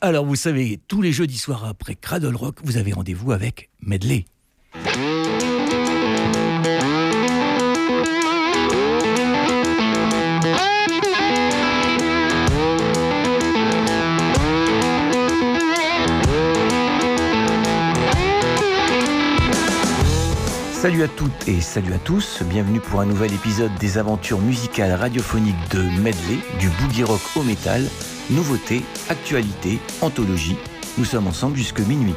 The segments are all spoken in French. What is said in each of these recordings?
Alors vous savez, tous les jeudis soirs après Cradle Rock, vous avez rendez-vous avec Medley. Salut à toutes et salut à tous, bienvenue pour un nouvel épisode des aventures musicales radiophoniques de Medley, du boogie rock au métal, nouveautés, actualités, anthologie. Nous sommes ensemble jusque minuit.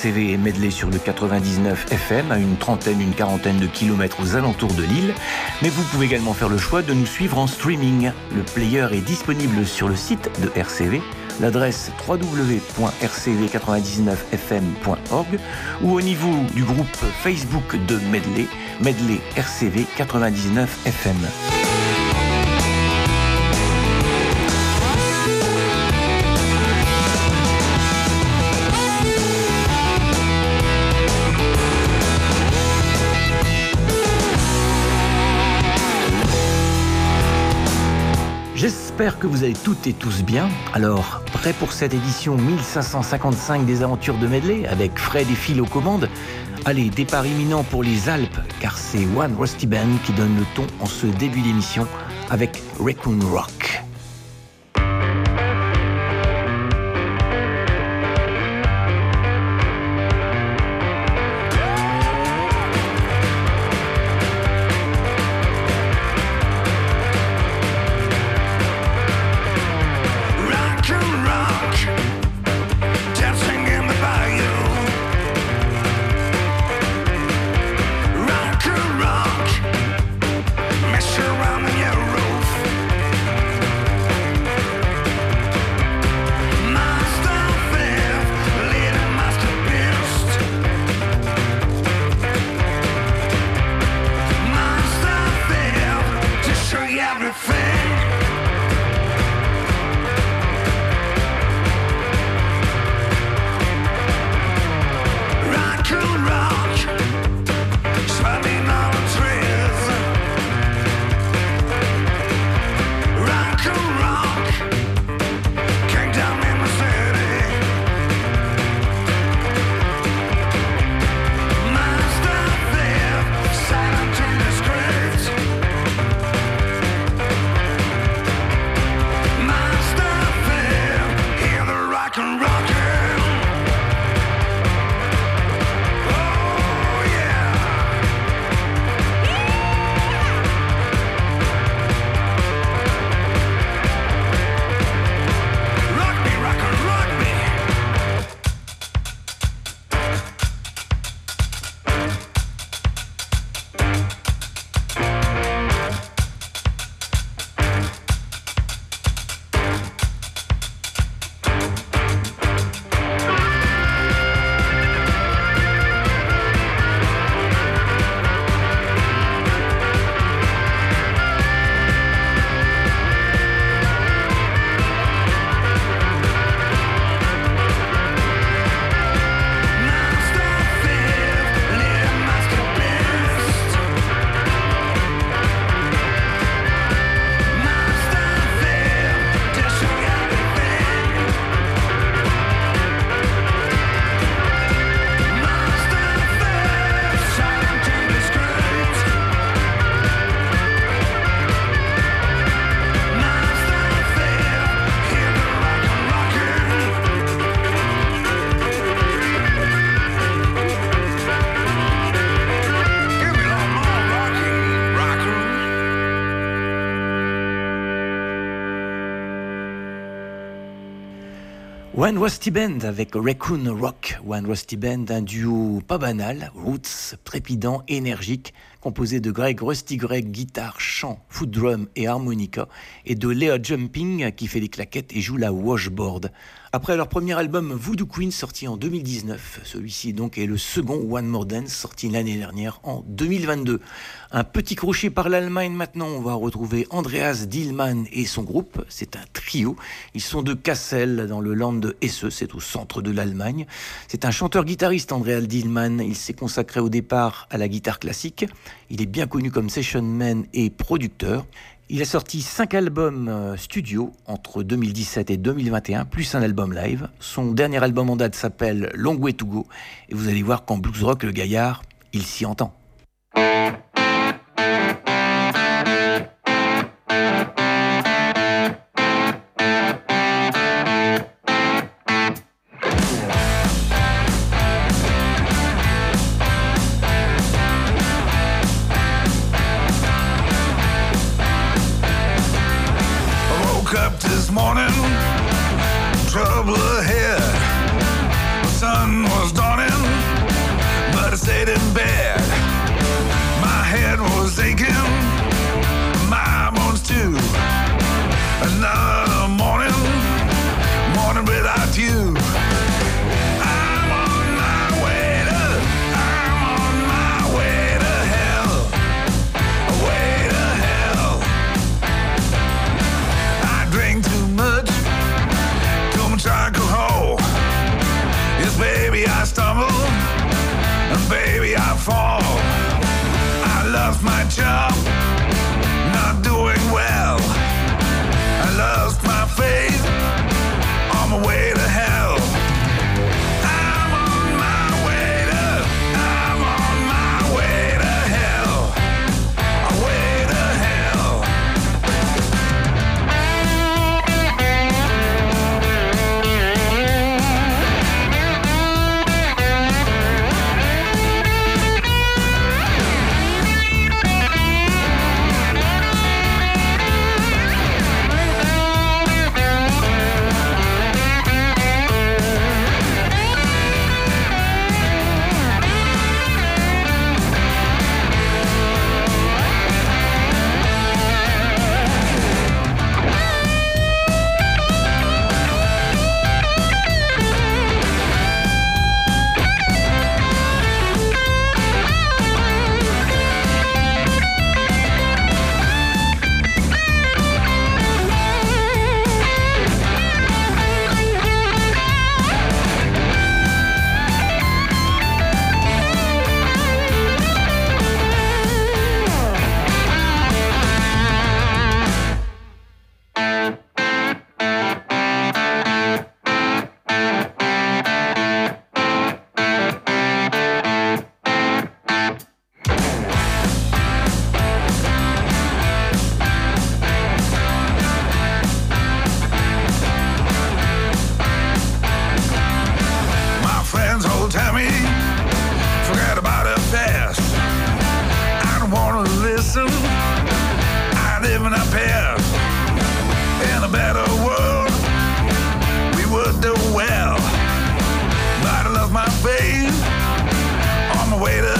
RCV et Medley sur le 99 FM à une trentaine, une quarantaine de kilomètres aux alentours de l'île, mais vous pouvez également faire le choix de nous suivre en streaming. Le player est disponible sur le site de RCV, l'adresse www.rcv99fm.org ou au niveau du groupe Facebook de Medley, Medley RCV 99 FM. J'espère que vous allez toutes et tous bien. Alors, prêt pour cette édition 1555 des aventures de Medley avec Fred et Phil aux commandes? Allez, départ imminent pour les Alpes, car c'est One Rusty Band qui donne le ton en ce début d'émission avec Raccoon Rock. One Rusty Band avec Raccoon Rock. One Rusty Band, un duo pas banal, roots, trépidant, énergique, composé de Greg Rusty Greg, guitare, chant, foot drum et harmonica, et de Lea Jumping qui fait des claquettes et joue la washboard. Après leur premier album Voodoo Queen sorti en 2019, celui-ci donc est le second One More Dance sorti l'année dernière en 2022. Un petit crochet par l'Allemagne maintenant, on va retrouver Andreas Dillmann et son groupe, c'est un trio, ils sont de Kassel dans le land de Hesse, c'est au centre de l'Allemagne. C'est un chanteur-guitariste Andreas Dillmann, il s'est consacré au départ à la guitare classique, il est bien connu comme session man et producteur. Il a sorti 5 albums euh, studio entre 2017 et 2021, plus un album live. Son dernier album en date s'appelle Long Way to Go. Et vous allez voir qu'en blues rock, le gaillard, il s'y entend. waiter.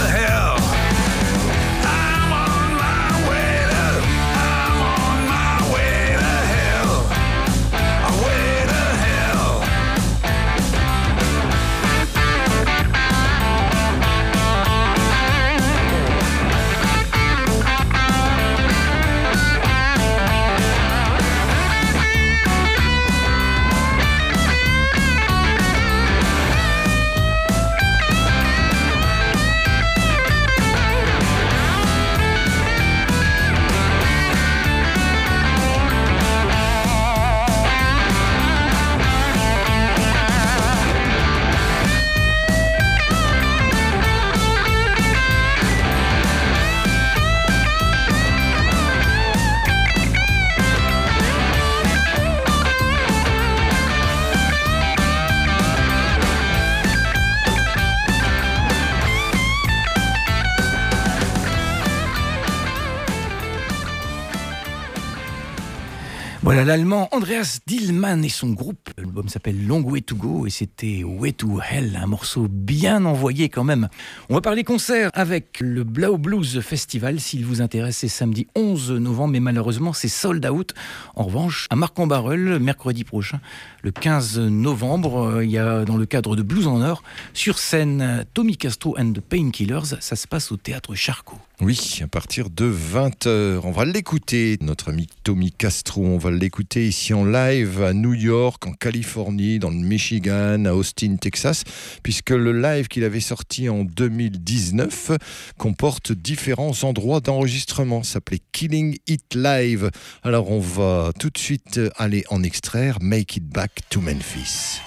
L'allemand Andreas Dillmann et son groupe. L'album s'appelle Long Way to Go et c'était Way to Hell, un morceau bien envoyé quand même. On va parler concert avec le Blau Blues Festival. S'il vous intéresse, c'est samedi 11 novembre, mais malheureusement c'est sold out. En revanche, à Marc-en-Barœul, mercredi prochain, le 15 novembre, euh, il y a dans le cadre de Blues en Or, sur scène Tommy Castro and the Painkillers. Ça se passe au théâtre Charcot. Oui, à partir de 20h. On va l'écouter, notre ami Tommy Castro. On va l'écouter ici en live à New York, en Californie, dans le Michigan, à Austin, Texas, puisque le live qu'il avait sorti en 2019 comporte différents endroits d'enregistrement. s'appelait Killing It Live. Alors on va tout de suite aller en extraire Make It Back to Memphis.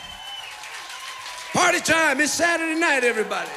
Party time, it's Saturday night, everybody.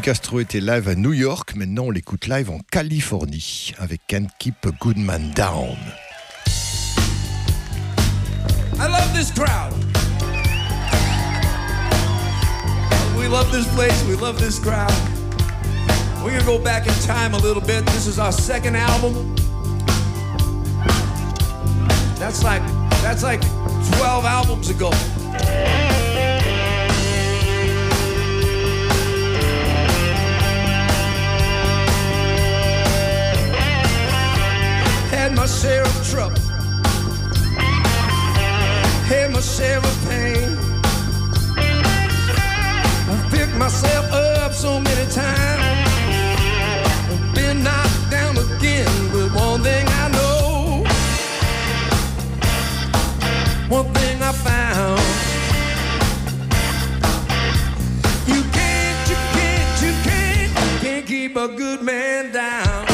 Castro était live à New York, maintenant on l'écoute live en Californie avec Can't Keep a Good Man Down. I love this crowd. We love this place. We love this crowd. We're gonna go back in time a little bit. This is our second album. That's like that's like 12 albums ago. My share of trouble. Had my share of pain. I've picked myself up so many times. Been knocked down again, but one thing I know. One thing I found. You can't, you can't, you can't, you can't keep a good man down.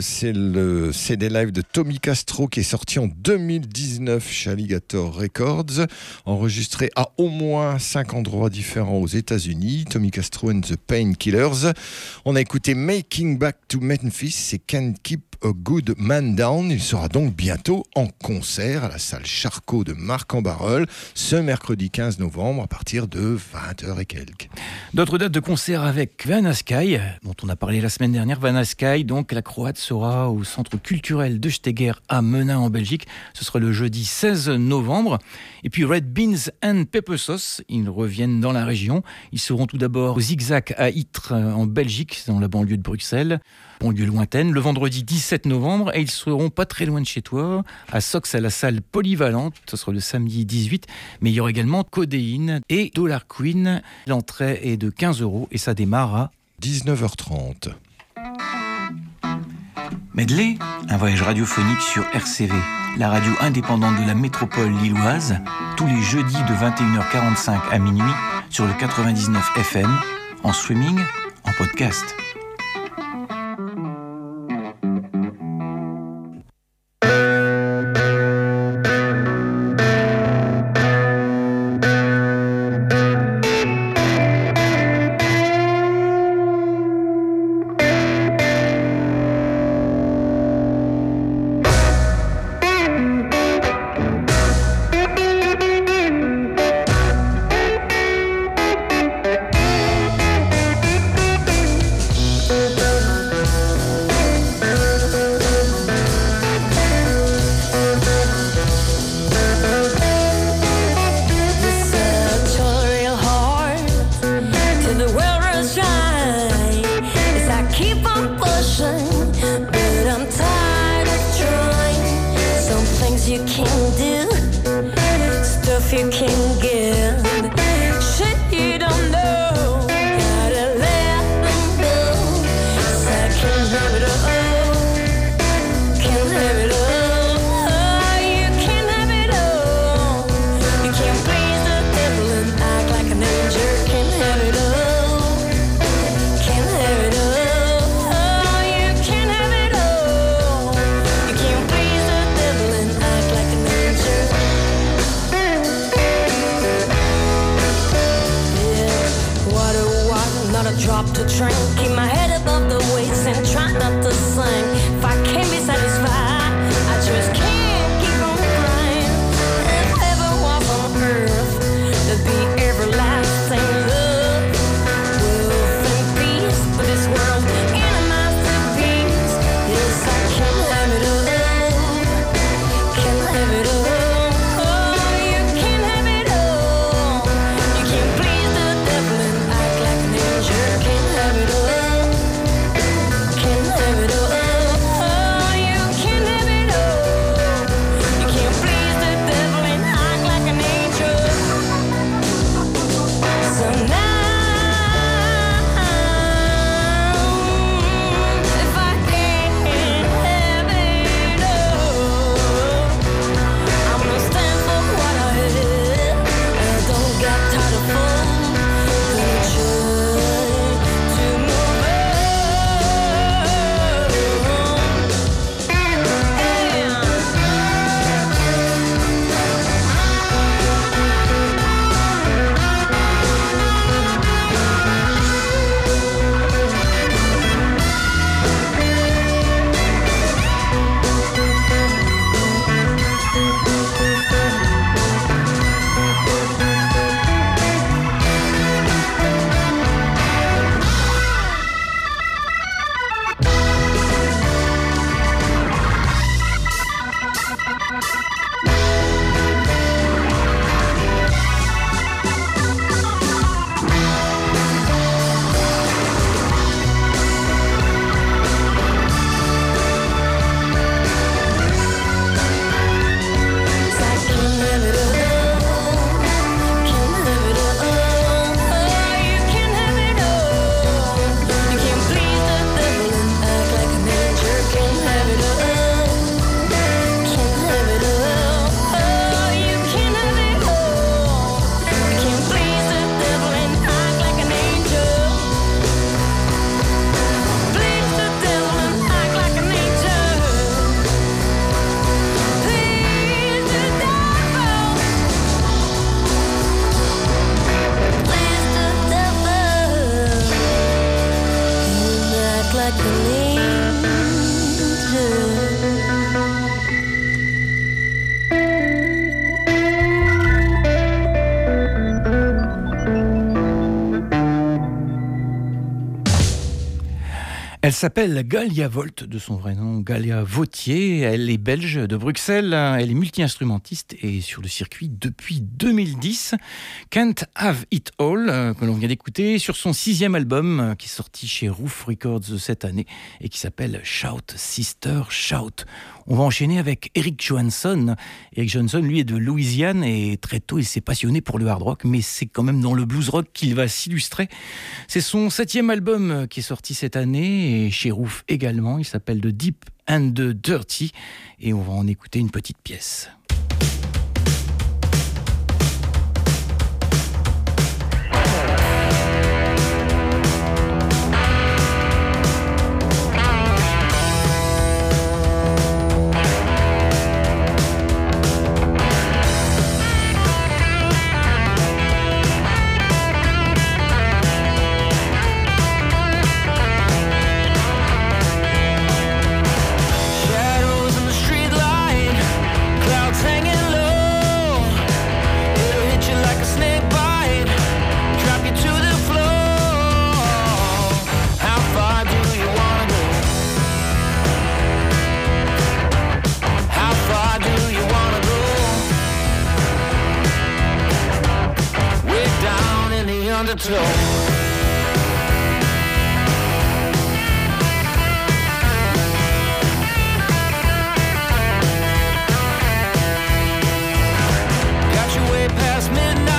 C'est le CD live de Tommy Castro qui est sorti en 2019 chez Alligator Records, enregistré à au moins cinq endroits différents aux États-Unis. Tommy Castro and the Painkillers. On a écouté Making Back to Memphis, c'est Can't Keep a Good Man Down. Il sera donc bientôt en concert à la salle Charcot de Marc en Barœul ce mercredi 15 novembre à partir de 20h et quelques. D'autres dates de concert avec Vanna Sky, dont on a parlé la semaine dernière. Vanna Sky, donc la Croate sera au centre culturel de Steger à Menin en Belgique. Ce sera le jeudi 16 novembre. Et puis Red Beans and Pepper Sauce, ils reviennent dans la région. Ils seront tout d'abord au Zigzag à Ytre en Belgique, dans la banlieue de Bruxelles banlieue lointaine, le vendredi 17 novembre, et ils seront pas très loin de chez toi, à Sox à la salle polyvalente, ce sera le samedi 18, mais il y aura également Codéine et Dollar Queen. L'entrée est de 15 euros et ça démarre à 19h30. Medley, un voyage radiophonique sur RCV, la radio indépendante de la métropole lilloise, tous les jeudis de 21h45 à minuit sur le 99 FM, en streaming, en podcast. S'appelle Galia Volt, de son vrai nom, Galia Vautier. Elle est belge de Bruxelles. Elle est multi-instrumentiste et sur le circuit depuis 2010. Can't Have It All, euh, que l'on vient d'écouter, sur son sixième album euh, qui est sorti chez Roof Records cette année et qui s'appelle Shout Sister Shout. On va enchaîner avec Eric Johansson. Eric Johansson, lui, est de Louisiane et très tôt, il s'est passionné pour le hard rock, mais c'est quand même dans le blues rock qu'il va s'illustrer. C'est son septième album qui est sorti cette année et chez Roof également. Il s'appelle The Deep and the Dirty et on va en écouter une petite pièce. undertow. past midnight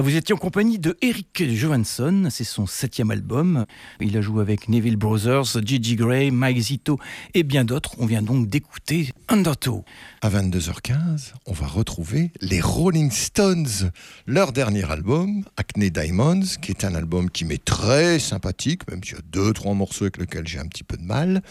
Vous étiez en compagnie de Eric Johansson, c'est son septième album. Il a joué avec Neville Brothers, Gigi Gray, Mike Zito et bien d'autres. On vient donc d'écouter Undertow. À 22h15, on va retrouver les Rolling Stones, leur dernier album, Acne Diamonds, qui est un album qui m'est très sympathique, même s'il y a deux, trois morceaux avec lesquels j'ai un petit peu de mal.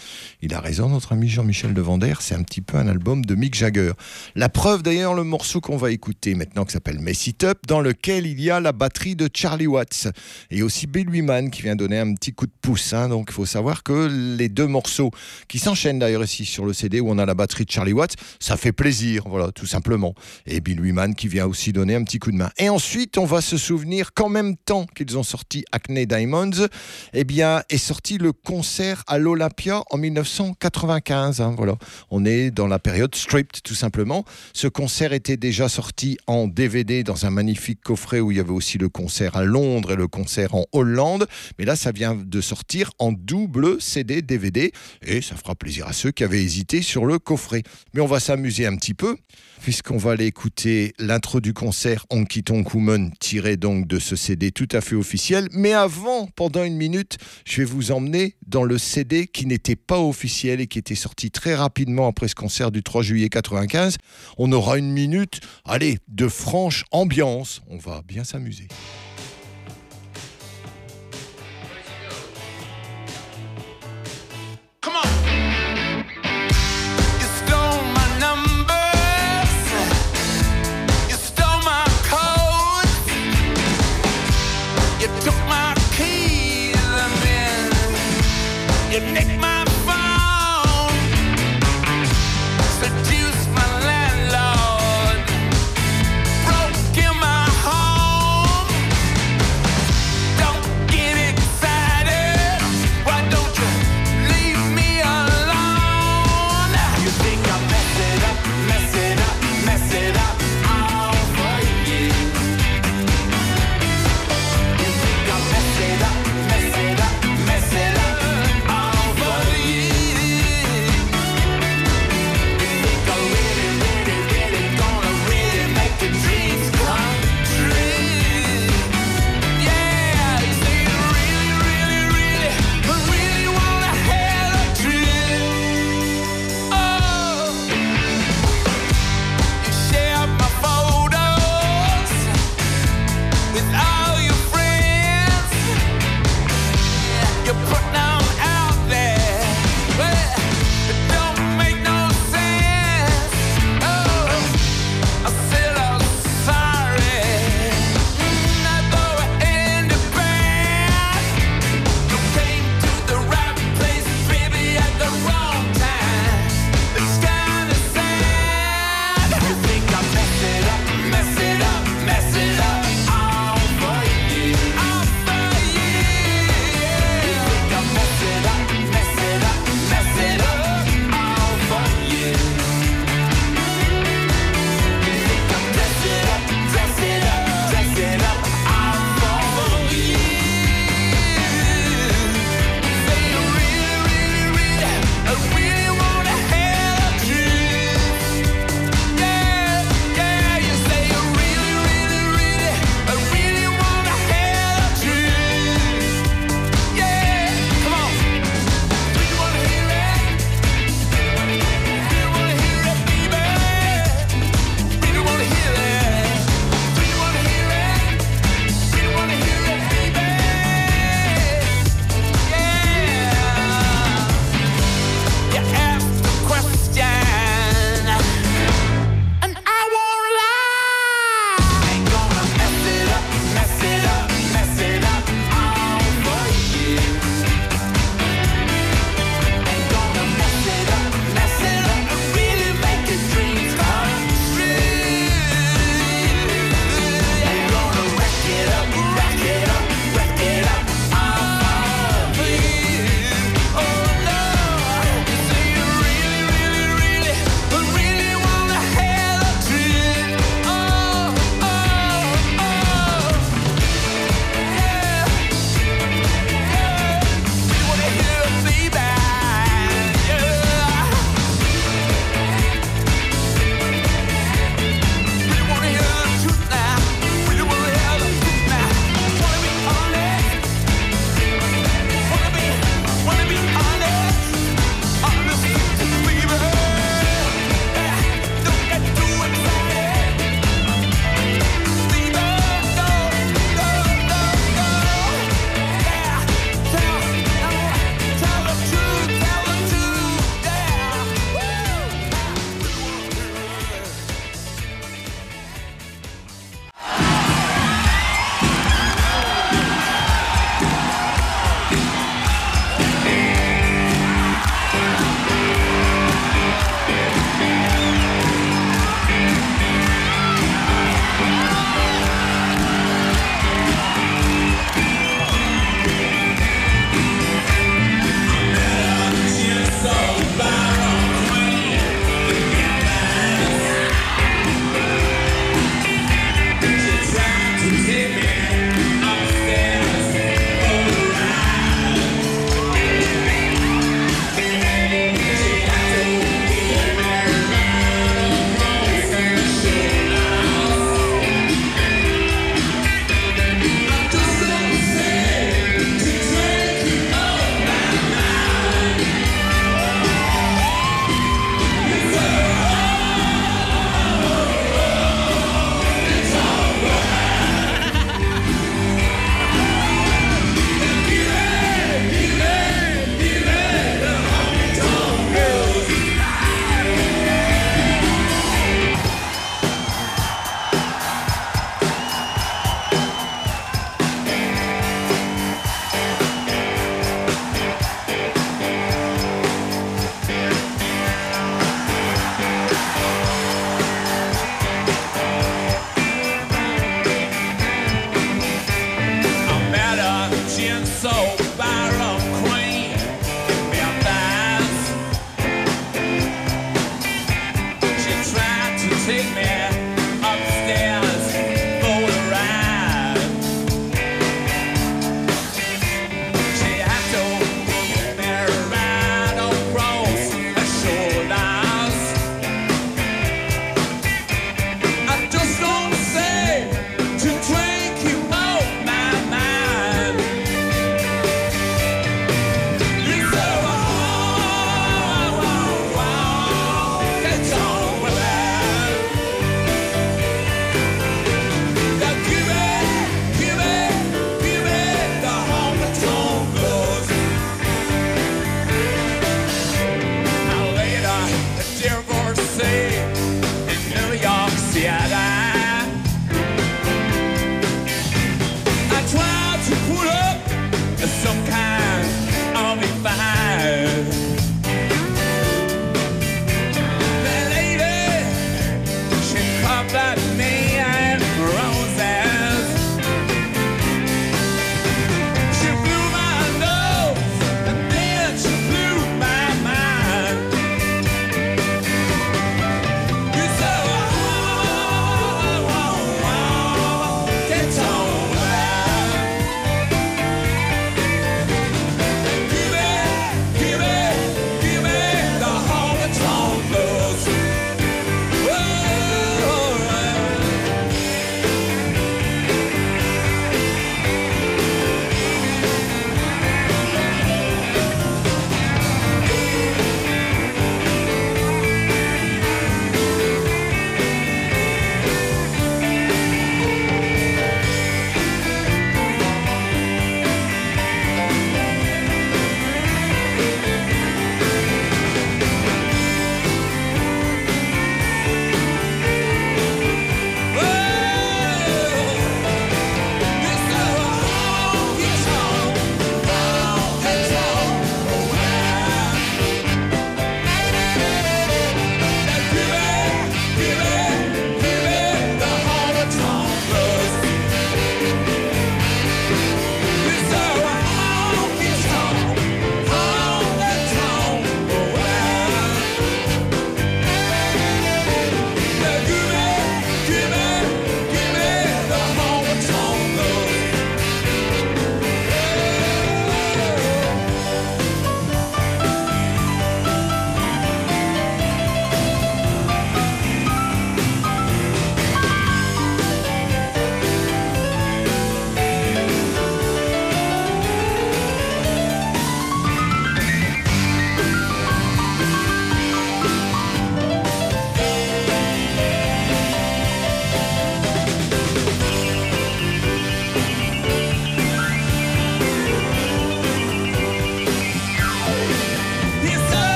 Il a raison, notre ami Jean-Michel Devander, c'est un petit peu un album de Mick Jagger. La preuve d'ailleurs, le morceau qu'on va écouter maintenant, qui s'appelle Mess It Up, dans lequel il y a la batterie de Charlie Watts et aussi Bill Wyman qui vient donner un petit coup de pouce. Hein. Donc il faut savoir que les deux morceaux qui s'enchaînent d'ailleurs ici sur le CD où on a la batterie de Charlie Watts, ça fait plaisir, voilà, tout simplement. Et Bill Wyman qui vient aussi donner un petit coup de main. Et ensuite, on va se souvenir qu'en même temps qu'ils ont sorti Acne Diamonds, eh bien, est sorti le concert à l'Olympia en 1995. Hein, voilà, on est dans la période stripped, tout simplement. Ce concert était déjà sorti en DVD dans un magnifique coffret où il y avait aussi le concert à Londres et le concert en Hollande. Mais là, ça vient de sortir en double CD DVD et ça fera plaisir à ceux qui avaient hésité sur le coffret. Mais on va s'amuser un petit peu puisqu'on va aller écouter l'intro du concert Honky Tonk Woman tiré donc de ce CD tout à fait officiel. Mais avant, pendant une minute, je vais vous emmener dans le CD qui n'était pas officiel et qui était sorti très rapidement après ce concert du 3 juillet 95. On aura une minute, allez, de franche ambiance. On va bien s'amuser. You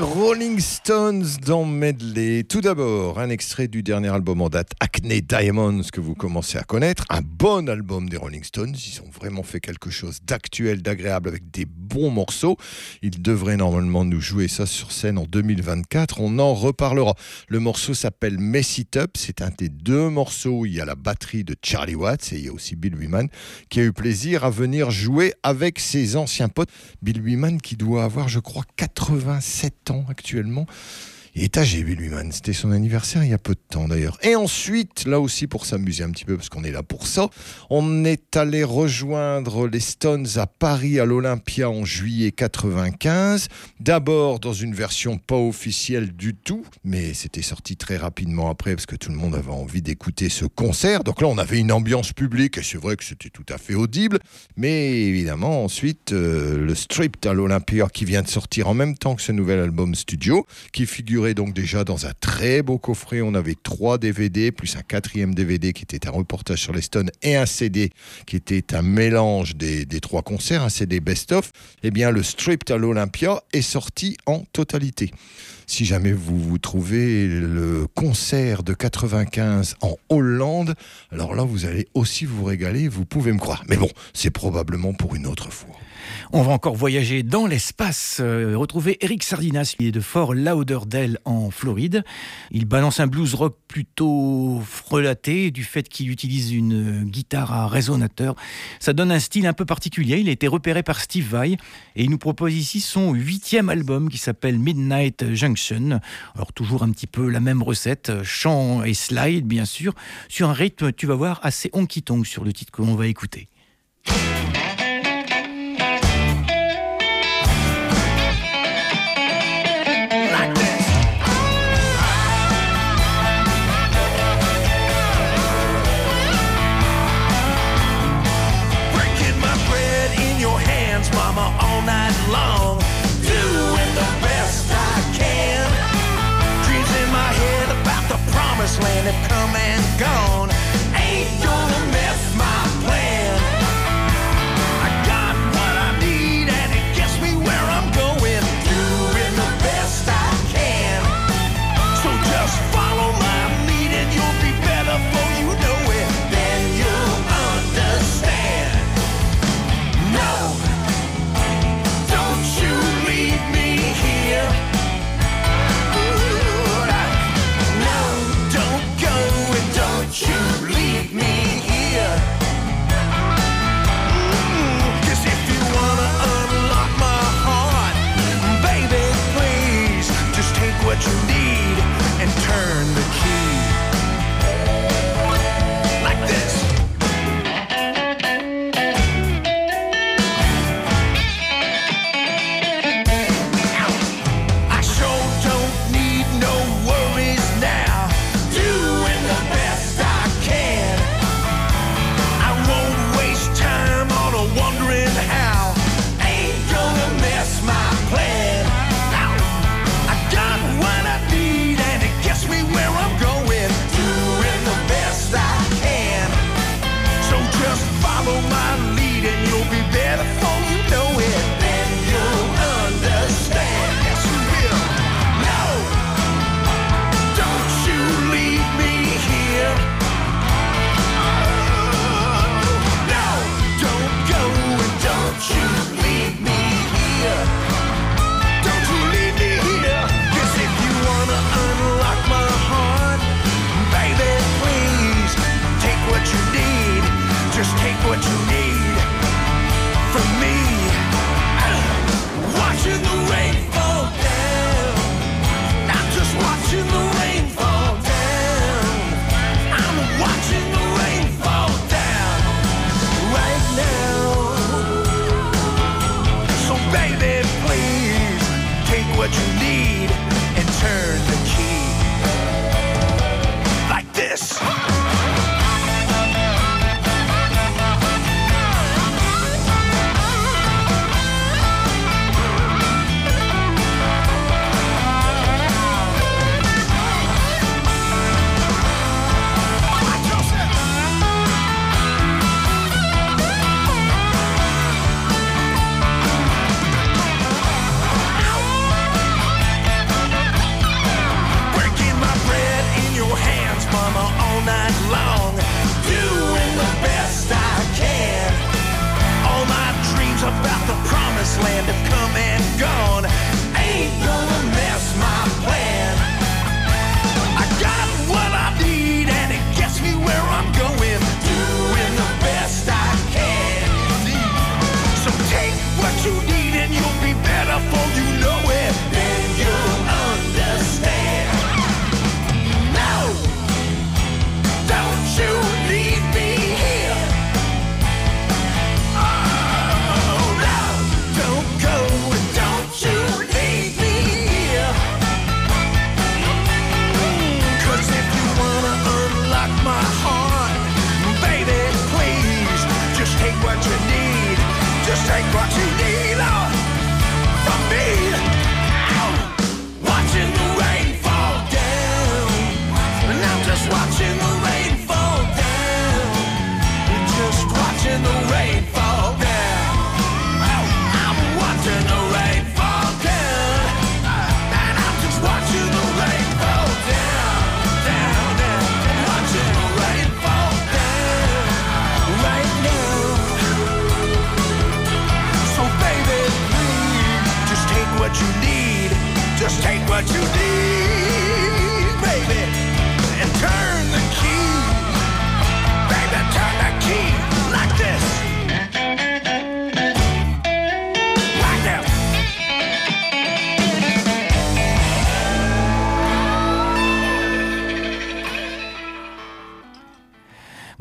Rolling Stones dans Medley. Tout d'abord, un extrait du dernier album en date, Acne Diamonds, que vous commencez à connaître. Un bon album des Rolling Stones. Ils ont vraiment fait quelque chose d'actuel, d'agréable, avec des bons morceaux. Ils devraient normalement nous jouer ça sur scène en 2024. On en reparlera. Le morceau s'appelle Mess It Up. C'est un des deux morceaux. Il y a la batterie de Charlie Watts et il y a aussi Bill Wyman qui a eu plaisir à venir jouer avec ses anciens potes. Bill Wyman qui doit avoir, je crois, 87 ans actuellement. Il est âgé, Bill Wyman. C'était son anniversaire il y a peu de temps d'ailleurs. Et ensuite, là aussi pour s'amuser un petit peu, parce qu'on est là pour ça, on est allé rejoindre les Stones à Paris, à l'Olympia en juillet 95. D'abord dans une version pas officielle du tout, mais c'était sorti très rapidement après parce que tout le monde avait envie d'écouter ce concert. Donc là, on avait une ambiance publique et c'est vrai que c'était tout à fait audible. Mais évidemment, ensuite, euh, le Stripped à l'Olympia qui vient de sortir en même temps que ce nouvel album studio, qui figurait donc déjà dans un très beau coffret. On avait trois DVD, plus un quatrième DVD qui était un reportage sur les Stones et un CD qui était un mélange des, trois concerts, un CD best-of. Eh bien, le Stripped à l'Olympia est sorti en totalité. Si jamais vous vous trouvez le concert de 95 en Hollande, alors là, vous allez aussi vous régaler, vous pouvez me croire. Mais bon, c'est probablement pour une autre fois. On va encore voyager dans l'espace, euh, retrouver Eric Sardinas, qui est de Fort Lauderdale en Floride. Il balance un blues rock plutôt frelaté du fait qu'il utilise une guitare à résonateur. Ça donne un style un peu particulier. Il a été repéré par Steve Vai et il nous propose ici son huitième album qui s'appelle Midnight Junction. Alors toujours un petit peu la même recette, chant et slide bien sûr, sur un rythme, tu vas voir, assez honky-tonk sur le titre que l'on va écouter. Come and gone.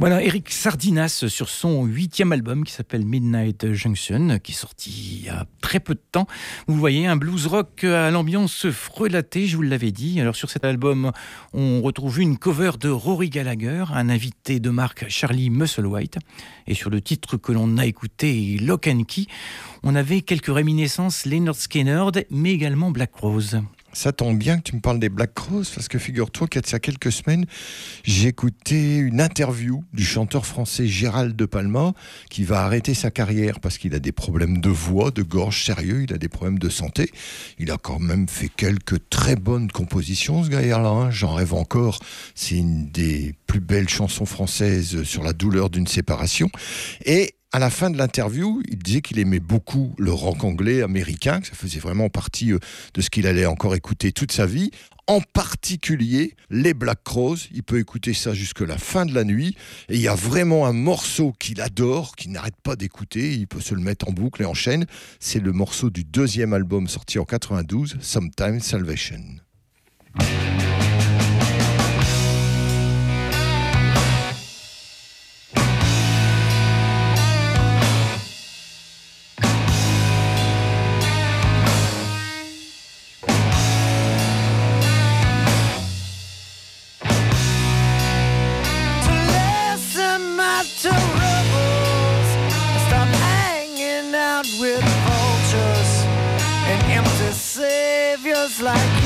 Voilà, Eric Sardinas sur son huitième album qui s'appelle Midnight Junction, qui est sorti il y a très peu de temps. Vous voyez, un blues rock à l'ambiance frelatée, je vous l'avais dit. Alors sur cet album, on retrouve une cover de Rory Gallagher, un invité de marque Charlie Musselwhite. Et sur le titre que l'on a écouté, Lock and Key, on avait quelques réminiscences Leonard Skinner, mais également Black Rose. Ça tombe bien que tu me parles des Black Crowes, parce que figure-toi qu'il y a quelques semaines, écouté une interview du chanteur français Gérald de Palma, qui va arrêter sa carrière parce qu'il a des problèmes de voix, de gorge sérieux, il a des problèmes de santé. Il a quand même fait quelques très bonnes compositions, ce gars-là. hein. J'en rêve encore. C'est une des plus belles chansons françaises sur la douleur d'une séparation. Et à la fin de l'interview, il disait qu'il aimait beaucoup le rock anglais américain, que ça faisait vraiment partie euh, de ce qu'il allait encore écouter toute sa vie. En particulier les Black Crowes, il peut écouter ça jusque la fin de la nuit. Et il y a vraiment un morceau qu'il adore, qu'il n'arrête pas d'écouter. Il peut se le mettre en boucle et en chaîne. C'est le morceau du deuxième album sorti en 92, Sometimes Salvation. Saviors like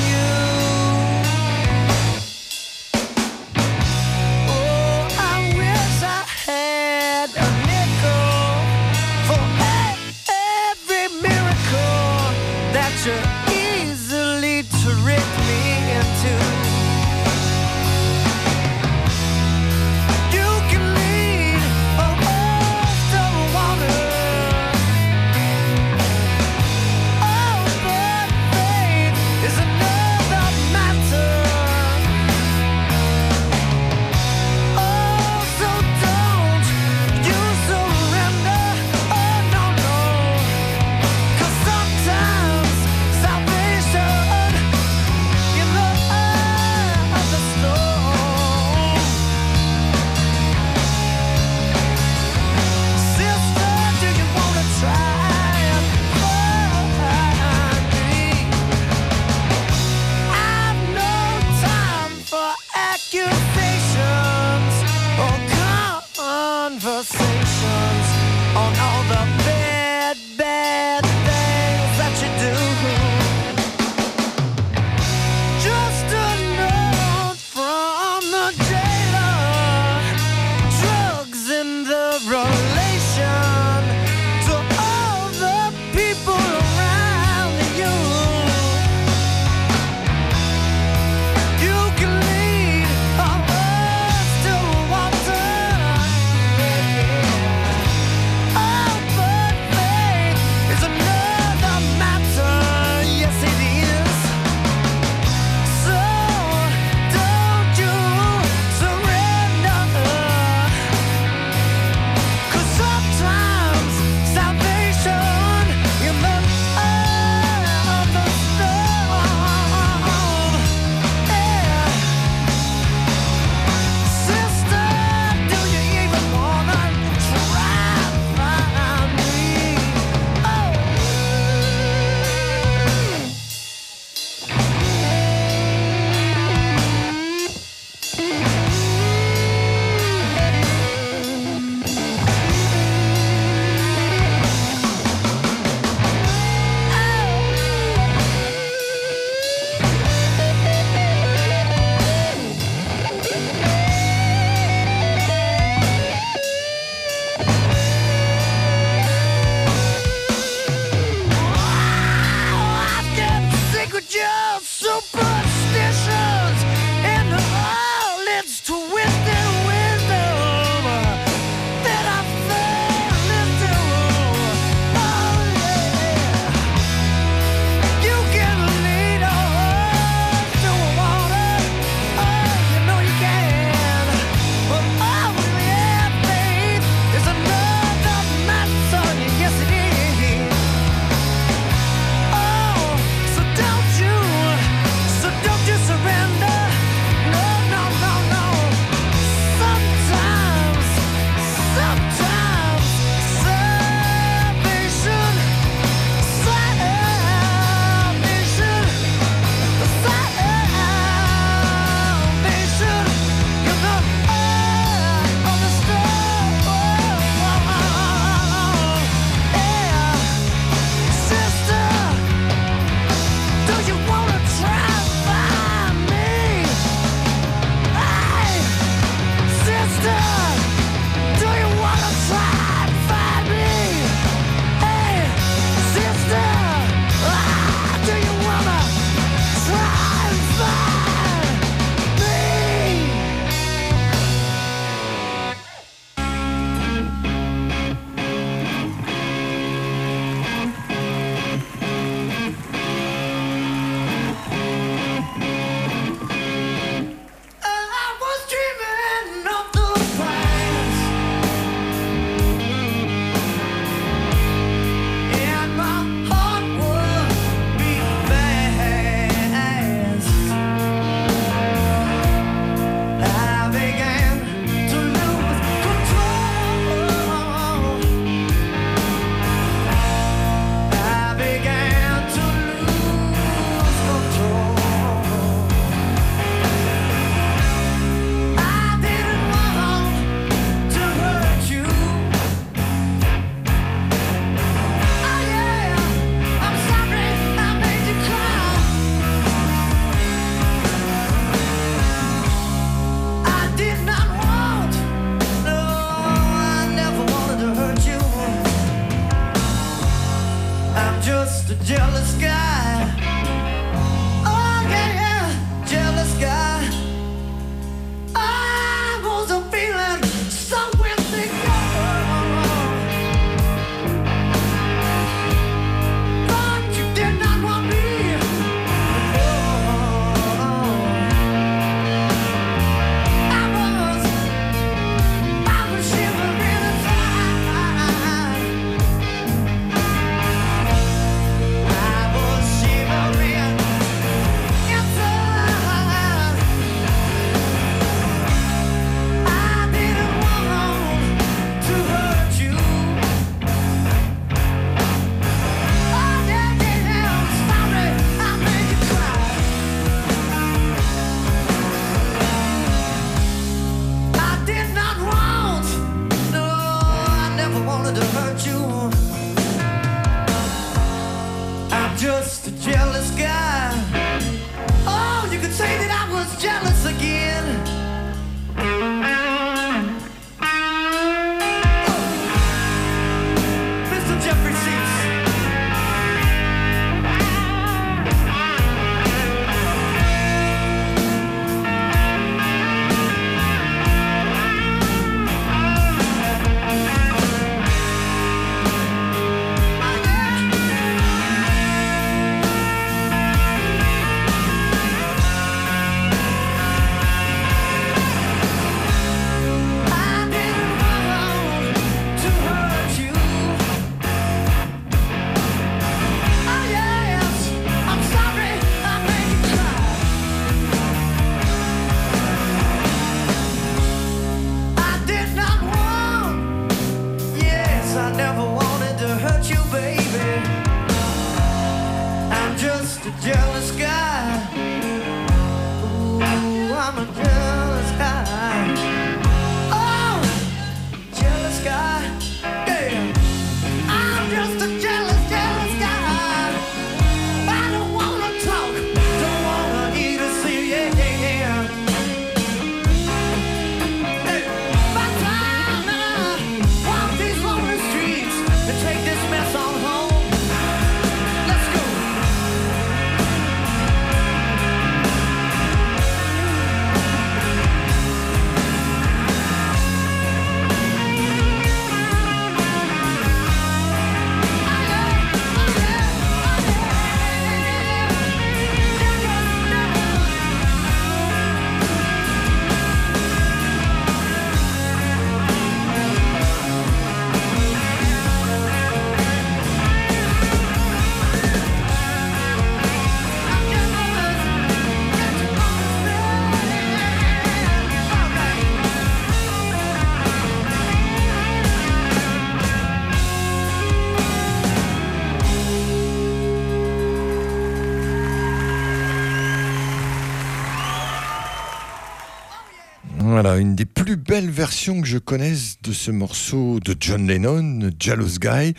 Une des plus belles versions que je connaisse de ce morceau de John Lennon, Jealous Guy.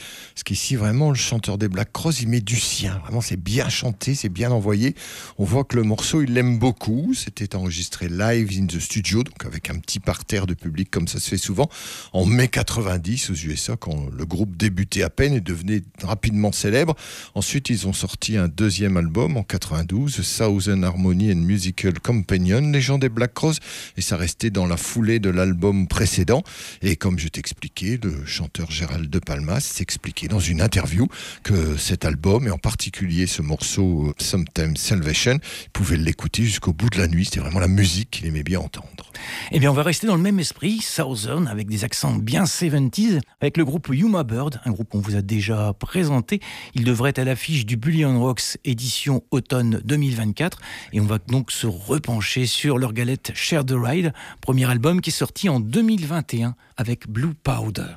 Qu'ici, vraiment, le chanteur des Black Cross, il met du sien. Vraiment, c'est bien chanté, c'est bien envoyé. On voit que le morceau, il l'aime beaucoup. C'était enregistré live in the studio, donc avec un petit parterre de public, comme ça se fait souvent, en mai 90 aux USA, quand le groupe débutait à peine et devenait rapidement célèbre. Ensuite, ils ont sorti un deuxième album en 92, Southern Harmony and Musical Companion, les gens des Black Cross, et ça restait dans la foulée de l'album précédent. Et comme je t'expliquais, le chanteur Gérald De Palmas s'expliquait dans une interview que cet album, et en particulier ce morceau euh, Sometimes Salvation, il pouvait l'écouter jusqu'au bout de la nuit. C'était vraiment la musique qu'il aimait bien entendre. Eh bien, on va rester dans le même esprit, Southern, avec des accents bien 70s, avec le groupe Yuma Bird, un groupe qu'on vous a déjà présenté. Il devrait être à l'affiche du Bullion Rocks édition automne 2024. Et on va donc se repencher sur leur galette Share the Ride, premier album qui est sorti en 2021 avec Blue Powder.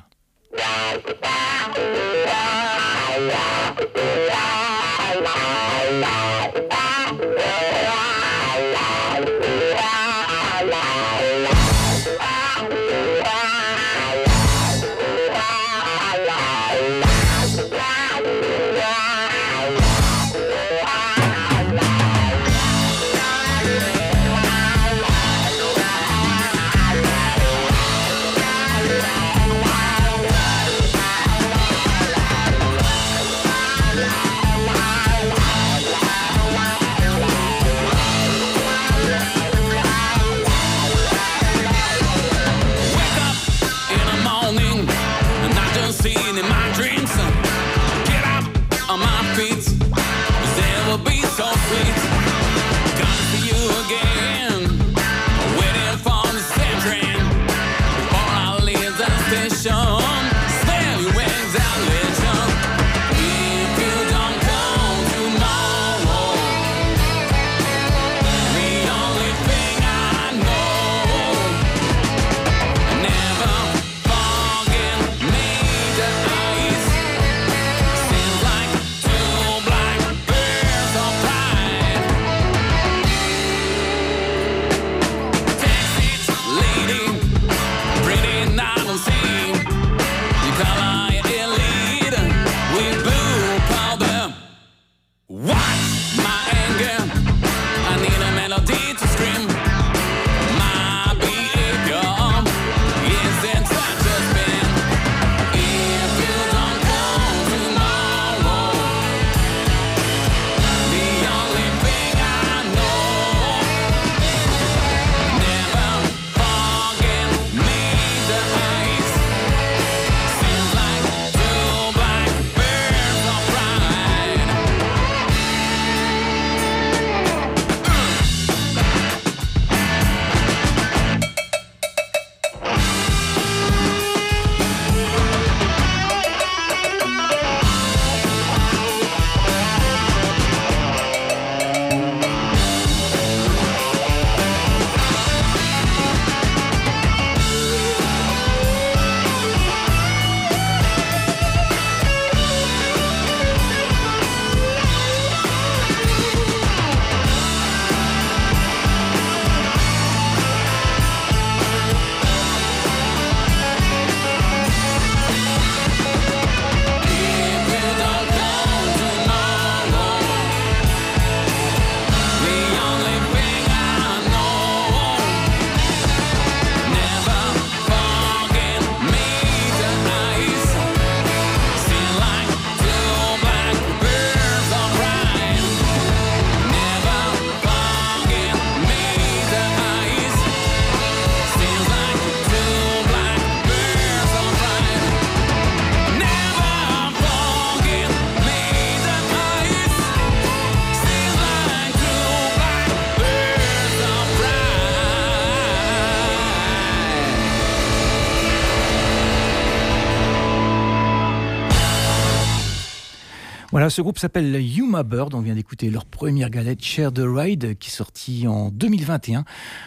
Voilà, ce groupe s'appelle Yuma Bird. On vient d'écouter leur première galette Share the Ride qui est sortie en 2021.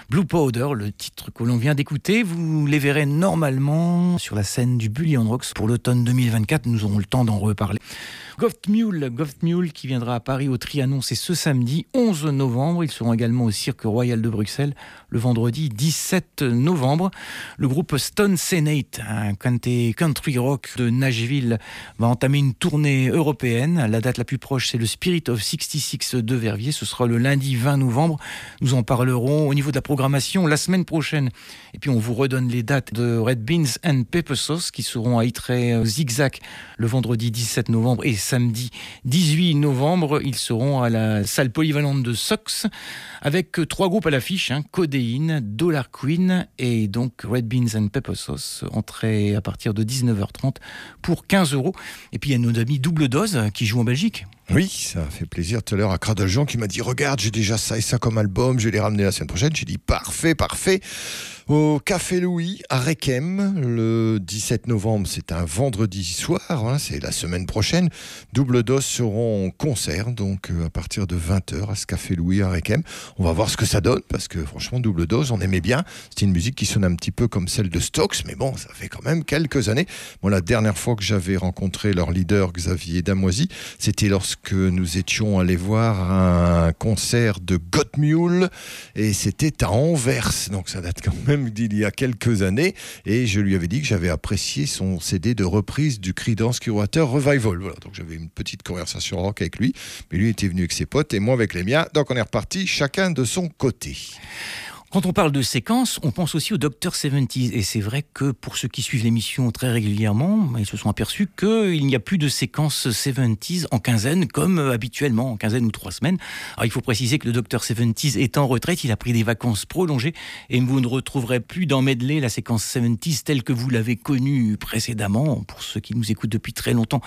Blue Powder, le titre que l'on vient d'écouter. Vous les verrez normalement sur la scène du Bullion Rocks pour l'automne 2024. Nous aurons le temps d'en reparler. Goft Mule, Goft Mule qui viendra à Paris au Trianon, c'est ce samedi 11 novembre. Ils seront également au Cirque Royal de Bruxelles le vendredi 17 novembre. Le groupe Stone Senate, un country rock de Nashville, va entamer une tournée européenne. La date la plus proche, c'est le Spirit of 66 de Verviers. Ce sera le lundi 20 novembre. Nous en parlerons au niveau de la programmation la semaine prochaine. Et puis on vous redonne les dates de Red Beans and Pepper Sauce qui seront à Ytré Zigzag le vendredi 17 novembre et samedi 18 novembre. Ils seront à la salle polyvalente de Sox avec trois groupes à l'affiche, hein, Codéine, Dollar Queen et donc Red Beans and Pepper Sauce, entrée à partir de 19h30 pour 15 euros. Et puis il y a nos amis Double Dose qui jouent en Belgique. Oui, ça a fait plaisir tout à l'heure à Cradaljean qui m'a dit Regarde, j'ai déjà ça et ça comme album, je vais les ramener la semaine prochaine. J'ai dit Parfait, parfait. Au Café Louis à Requem, le 17 novembre, c'est un vendredi soir, hein, c'est la semaine prochaine. Double Dose seront en concert, donc euh, à partir de 20h à ce Café Louis à Requem. On va voir ce que ça donne, parce que franchement, Double Dose, on aimait bien. C'est une musique qui sonne un petit peu comme celle de Stokes, mais bon, ça fait quand même quelques années. Bon, la dernière fois que j'avais rencontré leur leader, Xavier Damoisy, c'était lorsque nous étions allés voir un concert de Gottmule, et c'était à Anvers, donc ça date quand même d'il y a quelques années et je lui avais dit que j'avais apprécié son CD de reprise du Creedence Clearwater Revival. Voilà, donc j'avais une petite conversation rock avec lui, mais lui était venu avec ses potes et moi avec les miens. Donc on est reparti chacun de son côté. Quand on parle de séquences, on pense aussi au Dr. 70 Et c'est vrai que pour ceux qui suivent l'émission très régulièrement, ils se sont aperçus qu'il n'y a plus de séquences 70 en quinzaine comme habituellement, en quinzaine ou trois semaines. Alors il faut préciser que le Dr. 70 est en retraite, il a pris des vacances prolongées et vous ne retrouverez plus dans Medley la séquence 70 telle que vous l'avez connue précédemment. Pour ceux qui nous écoutent depuis très longtemps,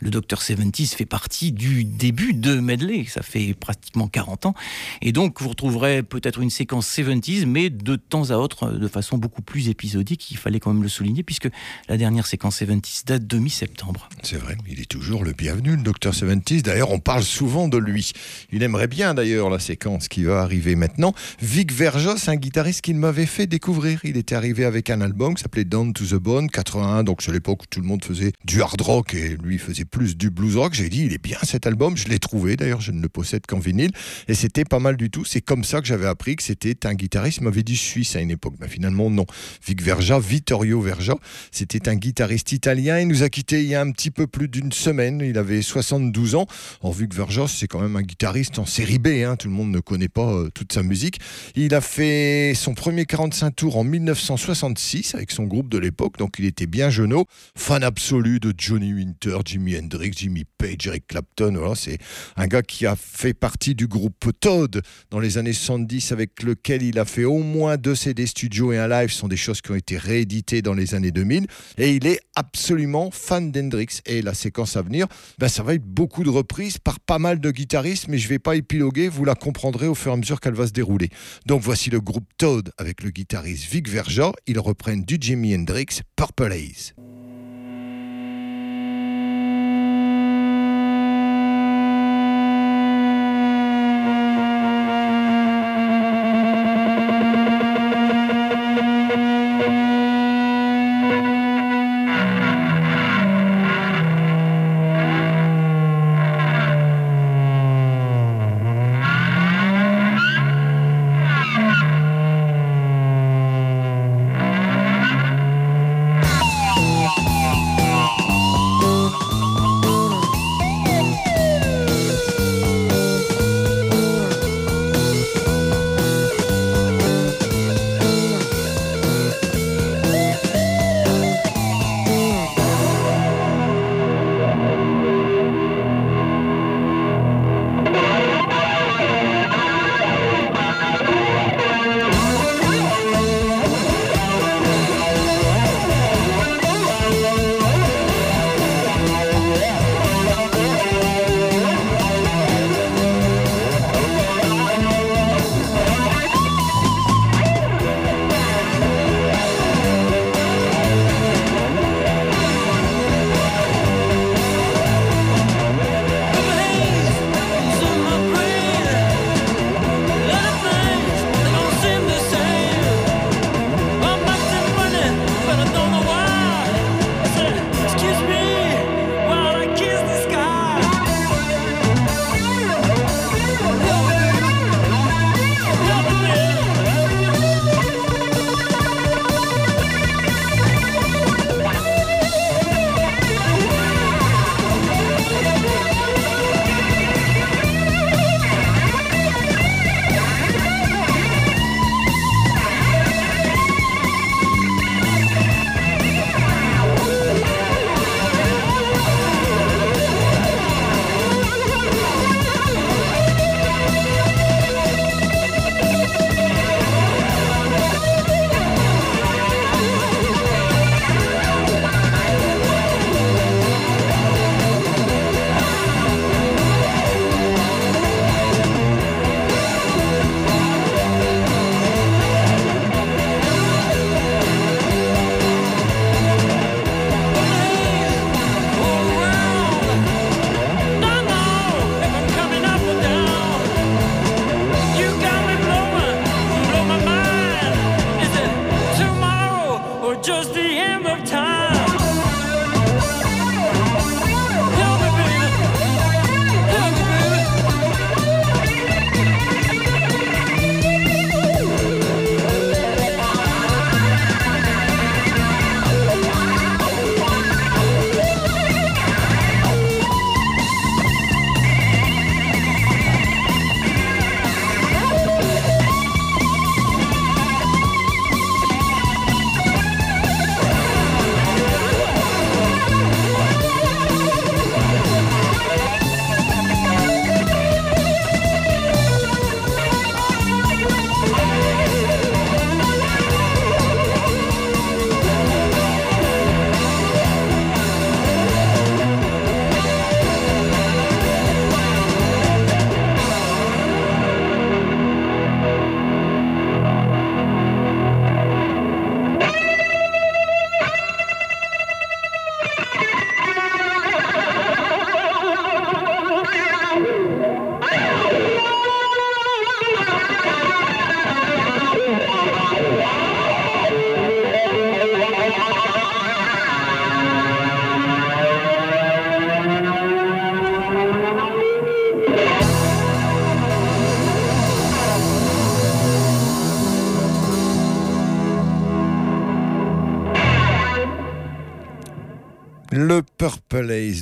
le Dr. 70 fait partie du début de Medley. Ça fait pratiquement 40 ans. Et donc vous retrouverez peut-être une séquence 70 mais de temps à autre, de façon beaucoup plus épisodique. Il fallait quand même le souligner, puisque la dernière séquence 70 date de mi-septembre. C'est vrai, il est toujours le bienvenu, le Dr. 70. D'ailleurs, on parle souvent de lui. Il aimerait bien, d'ailleurs, la séquence qui va arriver maintenant. Vic Verjos, un guitariste qu'il m'avait fait découvrir. Il était arrivé avec un album qui s'appelait Down to the Bone, 81. Donc, c'est l'époque où tout le monde faisait du hard rock et lui faisait plus du blues rock. J'ai dit, il est bien cet album. Je l'ai trouvé. D'ailleurs, je ne le possède qu'en vinyle. Et c'était pas mal du tout. C'est comme ça que j'avais appris que c'était un guitariste m'avait dit suisse à une époque. Mais finalement, non. Vic Verja, Vittorio Verja, c'était un guitariste italien. Il nous a quittés il y a un petit peu plus d'une semaine. Il avait 72 ans. Or, Vic Verja, c'est quand même un guitariste en série B. Hein. Tout le monde ne connaît pas euh, toute sa musique. Il a fait son premier 45 tours en 1966 avec son groupe de l'époque. Donc, il était bien jeuneau. Fan absolu de Johnny Winter, Jimi Hendrix, Jimmy Page, Eric Clapton. Voilà, c'est un gars qui a fait partie du groupe Todd dans les années 70 avec lequel il a fait au moins deux CD studio et un live. Ce sont des choses qui ont été rééditées dans les années 2000. Et il est absolument fan d'Hendrix. Et la séquence à venir, ben, ça va être beaucoup de reprises par pas mal de guitaristes, mais je ne vais pas épiloguer. Vous la comprendrez au fur et à mesure qu'elle va se dérouler. Donc voici le groupe Todd avec le guitariste Vic Verja. Ils reprennent du Jimi Hendrix, Purple Haze.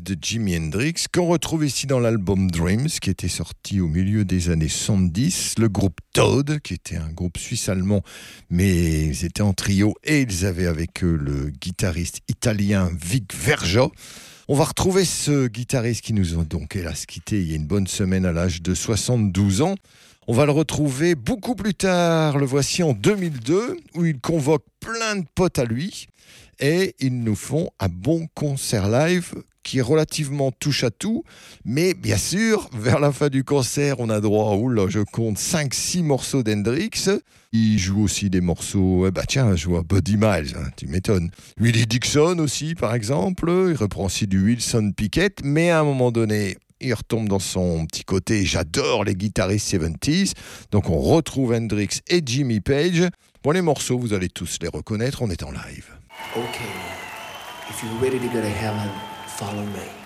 De Jimi Hendrix, qu'on retrouve ici dans l'album Dreams, qui était sorti au milieu des années 70. Le groupe Toad, qui était un groupe suisse-allemand, mais ils étaient en trio et ils avaient avec eux le guitariste italien Vic Verja. On va retrouver ce guitariste qui nous a donc hélas quitté il y a une bonne semaine à l'âge de 72 ans. On va le retrouver beaucoup plus tard, le voici en 2002, où il convoque plein de potes à lui et ils nous font un bon concert live qui est relativement touche à tout, mais bien sûr, vers la fin du concert, on a droit, oula, je compte 5-6 morceaux d'Hendrix. Il joue aussi des morceaux, eh bah tiens, je vois Buddy Miles, hein, tu m'étonnes. Willie Dixon aussi, par exemple, il reprend aussi du Wilson Pickett, mais à un moment donné, il retombe dans son petit côté, j'adore les guitaristes 70s, donc on retrouve Hendrix et Jimmy Page. Bon, les morceaux, vous allez tous les reconnaître, on est en live. Follow me.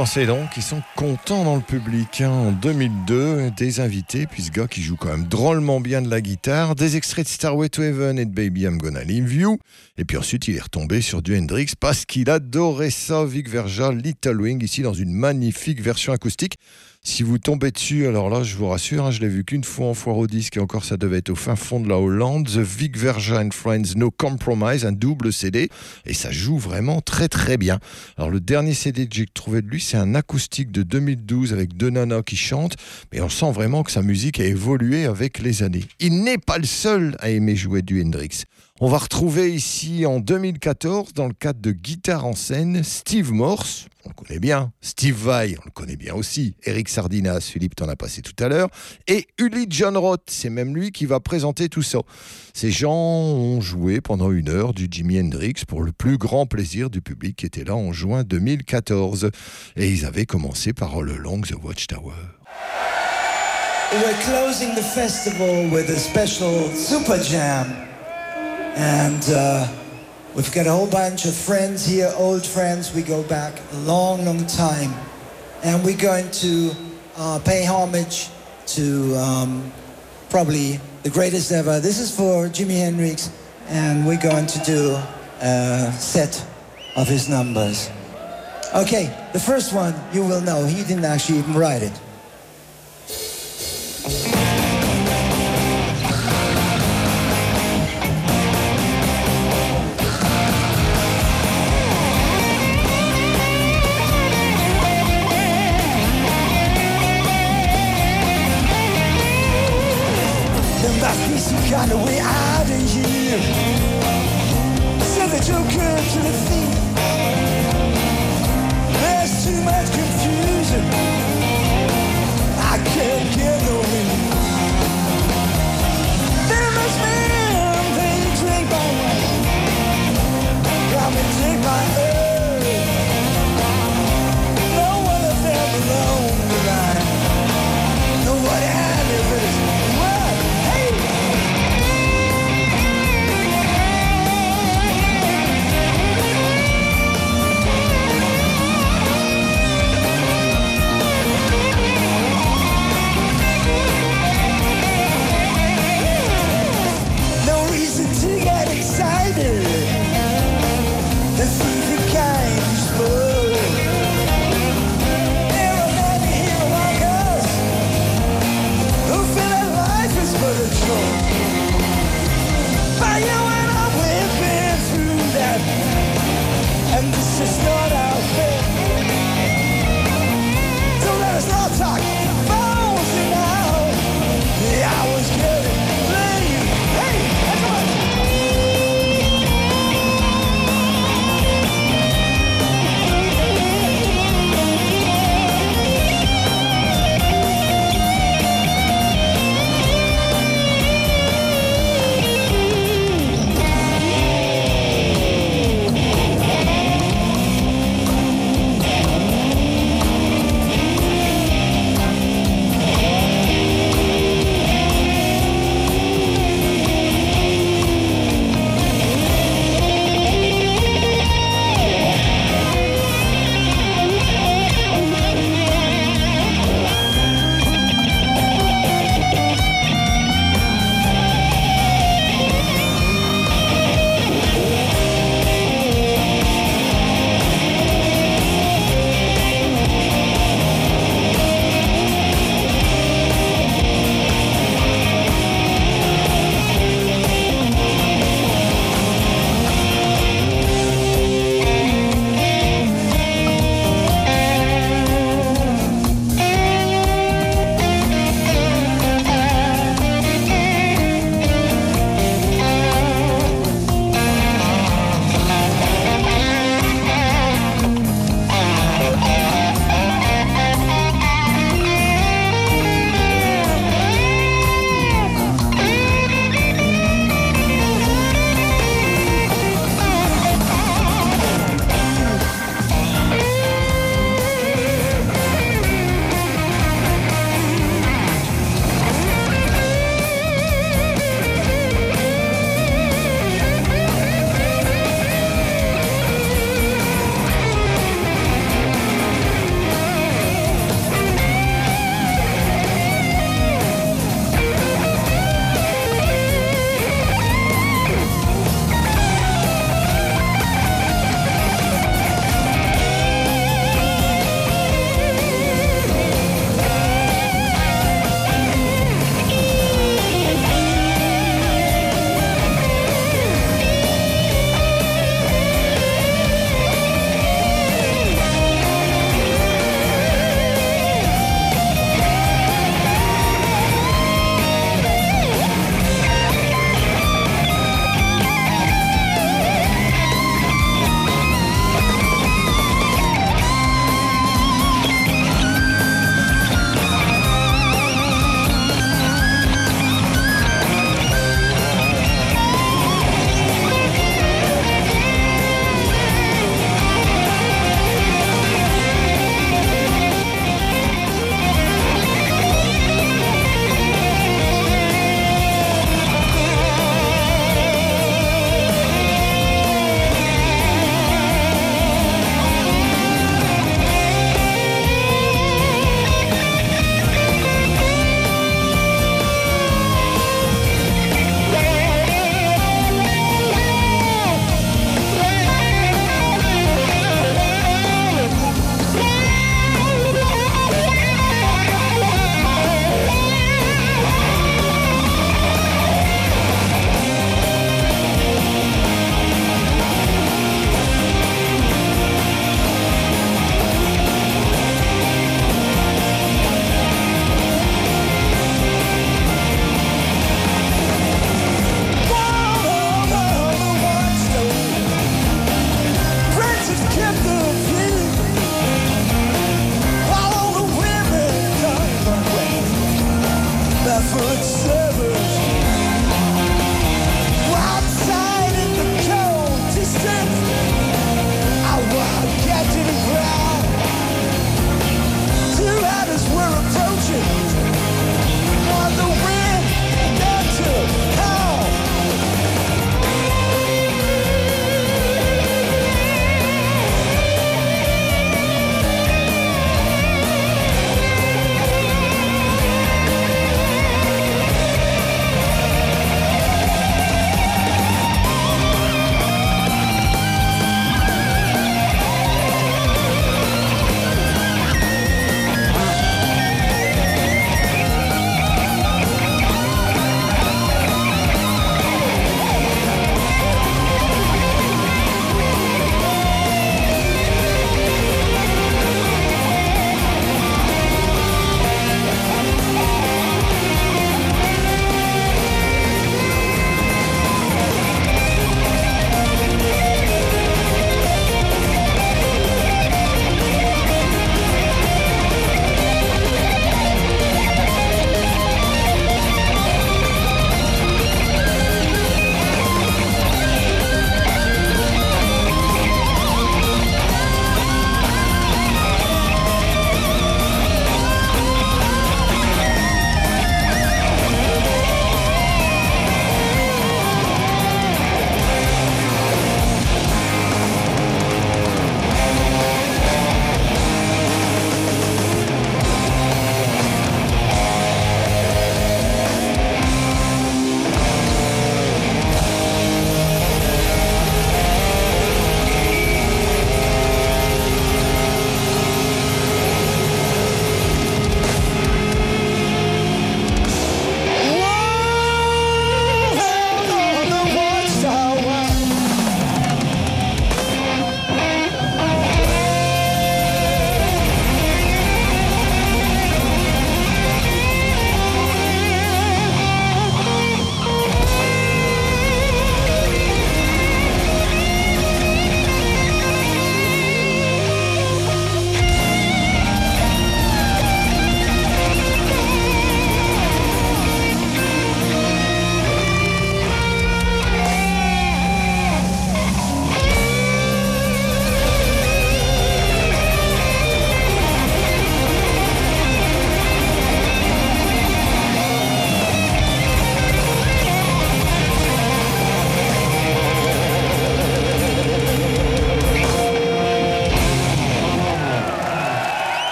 Pensez donc, ils sont contents dans le public. hein. En 2002, des invités, puis ce gars qui joue quand même drôlement bien de la guitare, des extraits de Starway to Heaven et de Baby I'm Gonna Leave You. Et puis ensuite, il est retombé sur du Hendrix parce qu'il adorait ça, Vic Verja, Little Wing, ici dans une magnifique version acoustique. Si vous tombez dessus, alors là, je vous rassure, hein, je l'ai vu qu'une fois en foire au disque et encore ça devait être au fin fond de la Hollande. The Vic Verja and Friends No Compromise, un double CD, et ça joue vraiment très très bien. Alors le dernier CD que j'ai trouvé de lui, c'est un acoustique de 2012 avec deux nanas qui chantent, mais on sent vraiment que sa musique a évolué avec les années. Il n'est pas le seul à aimer jouer du Hendrix. On va retrouver ici en 2014, dans le cadre de Guitare en scène, Steve Morse, on le connaît bien, Steve Vai, on le connaît bien aussi, Eric Sardinas, Philippe t'en as passé tout à l'heure, et Uli John Roth, c'est même lui qui va présenter tout ça. Ces gens ont joué pendant une heure du Jimi Hendrix pour le plus grand plaisir du public qui était là en juin 2014. Et ils avaient commencé par All Along the Watchtower. We're closing the festival with a special super jam. And uh, we've got a whole bunch of friends here, old friends. We go back a long, long time. And we're going to uh, pay homage to um, probably the greatest ever. This is for Jimi Hendrix. And we're going to do a set of his numbers. Okay, the first one you will know. He didn't actually even write it.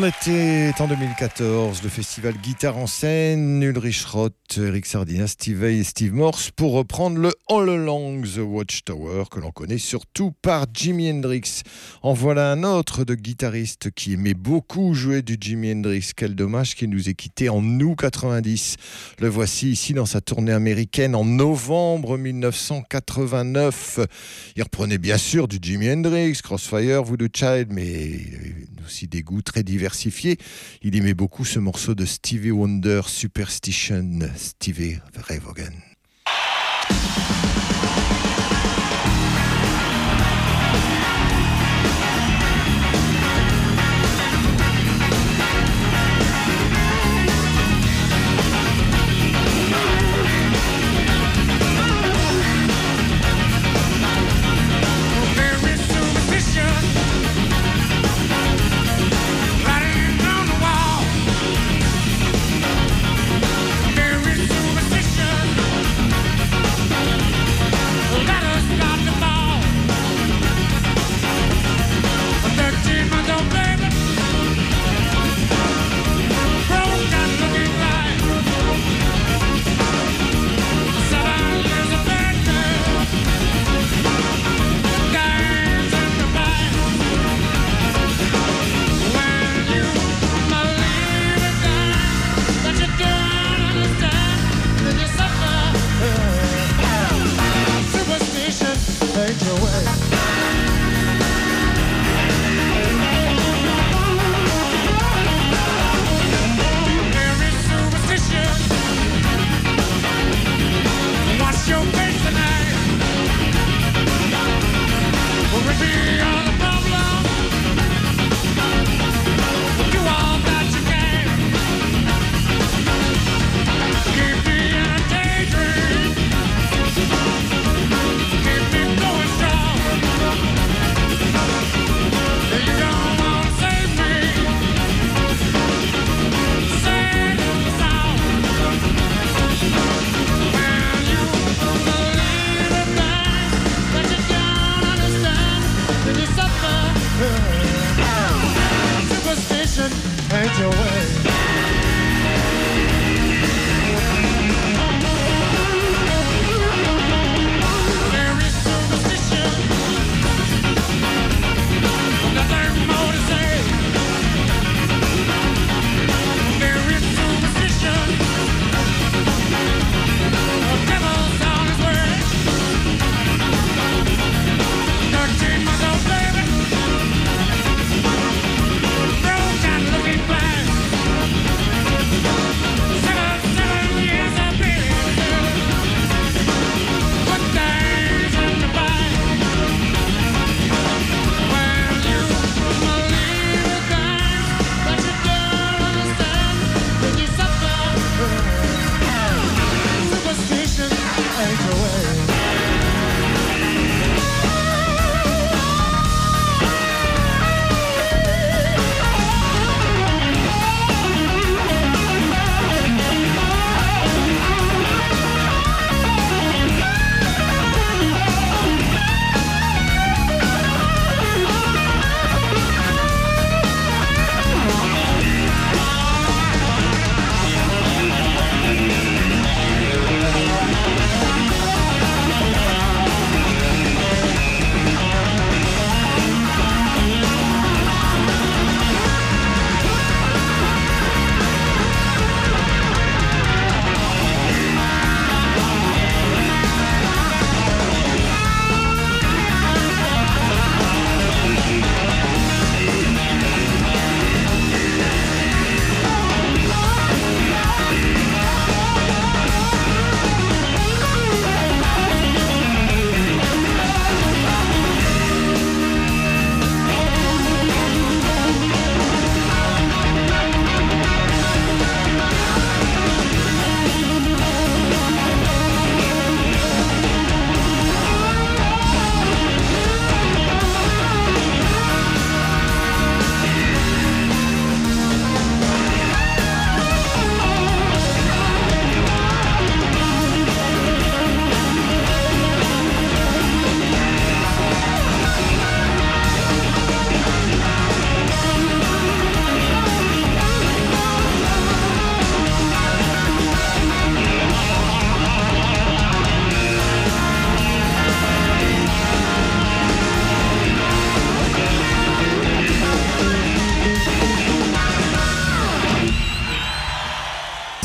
On était en 2014, le festival Guitare en scène, Ulrich Roth, Eric Sardina, Steve Vai et Steve Morse pour reprendre le All the Watchtower que l'on connaît surtout par Jimi Hendrix. En voilà un autre de guitariste qui aimait beaucoup jouer du Jimi Hendrix. Quel dommage qu'il nous ait quitté en août 90. Le voici ici dans sa tournée américaine en novembre 1989. Il reprenait bien sûr du Jimi Hendrix, Crossfire, Voodoo Child, mais il avait aussi des goûts très diversifiés. Il aimait beaucoup ce morceau de Stevie Wonder, Superstition, Stevie Ray Vaughan.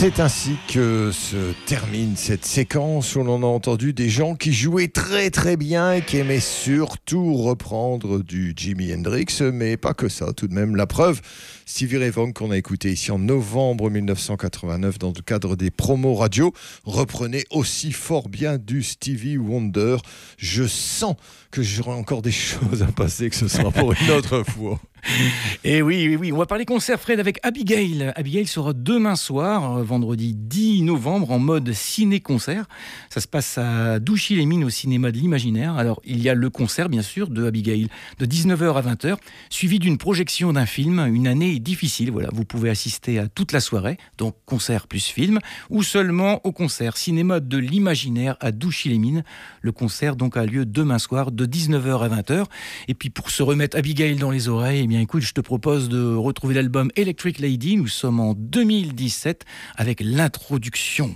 C'est ainsi que se termine cette séquence où l'on a entendu des gens qui jouaient très très bien et qui aimaient surtout reprendre du Jimi Hendrix, mais pas que ça tout de même. La preuve, Stevie Ray qu'on a écouté ici en novembre 1989 dans le cadre des promos radio reprenait aussi fort bien du Stevie Wonder. Je sens que j'aurai encore des choses à passer, que ce sera pour une autre fois. Et oui, oui, oui, on va parler concert Fred avec Abigail. Abigail sera demain soir, euh, vendredi 10 novembre, en mode ciné-concert. Ça se passe à Douchy-les-Mines au cinéma de l'Imaginaire. Alors, il y a le concert, bien sûr, de Abigail de 19h à 20h, suivi d'une projection d'un film, Une année difficile. Voilà, vous pouvez assister à toute la soirée, donc concert plus film, ou seulement au concert cinéma de l'Imaginaire à Douchy-les-Mines. Le concert donc a lieu demain soir de 19h à 20h. Et puis pour se remettre Abigail dans les oreilles, eh bien écoute, je te propose de retrouver l'album Electric Lady. Nous sommes en 2017 avec l'introduction.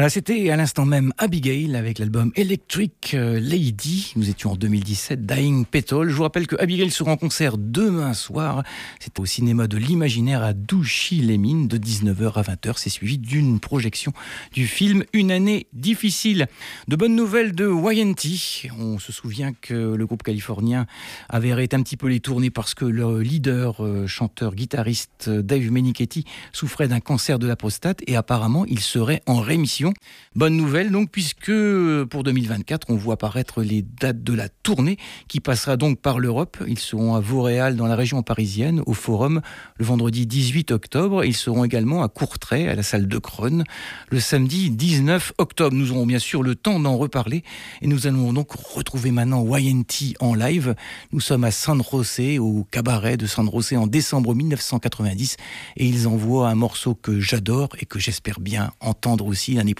Voilà, c'était à l'instant même Abigail avec l'album Electric euh, Lady. Nous étions en 2017, Dying Petal. Je vous rappelle que Abigail sera en concert demain soir. C'est au cinéma de l'imaginaire à Douchy-les-Mines de 19h à 20h. C'est suivi d'une projection du film Une année difficile. De bonnes nouvelles de YNT. On se souvient que le groupe californien avait arrêté un petit peu les tournées parce que le leader, euh, chanteur, guitariste euh, Dave Menichetti souffrait d'un cancer de la prostate et apparemment il serait en rémission. Bonne nouvelle donc puisque euh, pour 2024 on voit apparaître les dates de la tournée qui passera donc par l'Europe. Ils seront à Vauréal dans la région parisienne au Forum le vendredi 18 octobre. Ils seront également à Courtrai à la salle de Creune le samedi 19 octobre. Nous aurons bien sûr le temps d'en reparler et nous allons donc retrouver maintenant YNT en live. Nous sommes à San José au cabaret de San José en décembre 1990 et ils envoient un morceau que j'adore et que j'espère bien entendre aussi l'année prochaine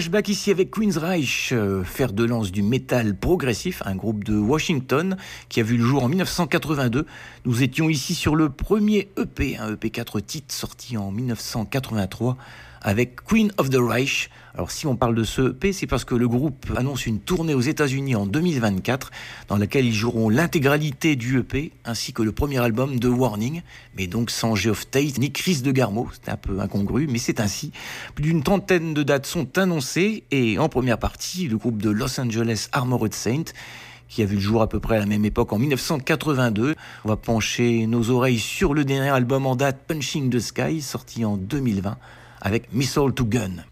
flashback ici avec Queen's Reich, euh, fer de lance du métal progressif, un groupe de Washington qui a vu le jour en 1982. Nous étions ici sur le premier EP, un EP 4 titres sorti en 1983 avec Queen of the Reich. Alors si on parle de ce EP, c'est parce que le groupe annonce une tournée aux États-Unis en 2024 dans laquelle ils joueront l'intégralité du EP ainsi que le premier album de Warning, mais donc sans Geoff Tate ni Chris de Garmo. C'est un peu incongru, mais c'est ainsi. Plus d'une trentaine de dates sont annoncées et en première partie, le groupe de Los Angeles Armored Saint qui a vu le jour à peu près à la même époque en 1982. On va pencher nos oreilles sur le dernier album en date Punching the Sky sorti en 2020 avec Missile to Gun.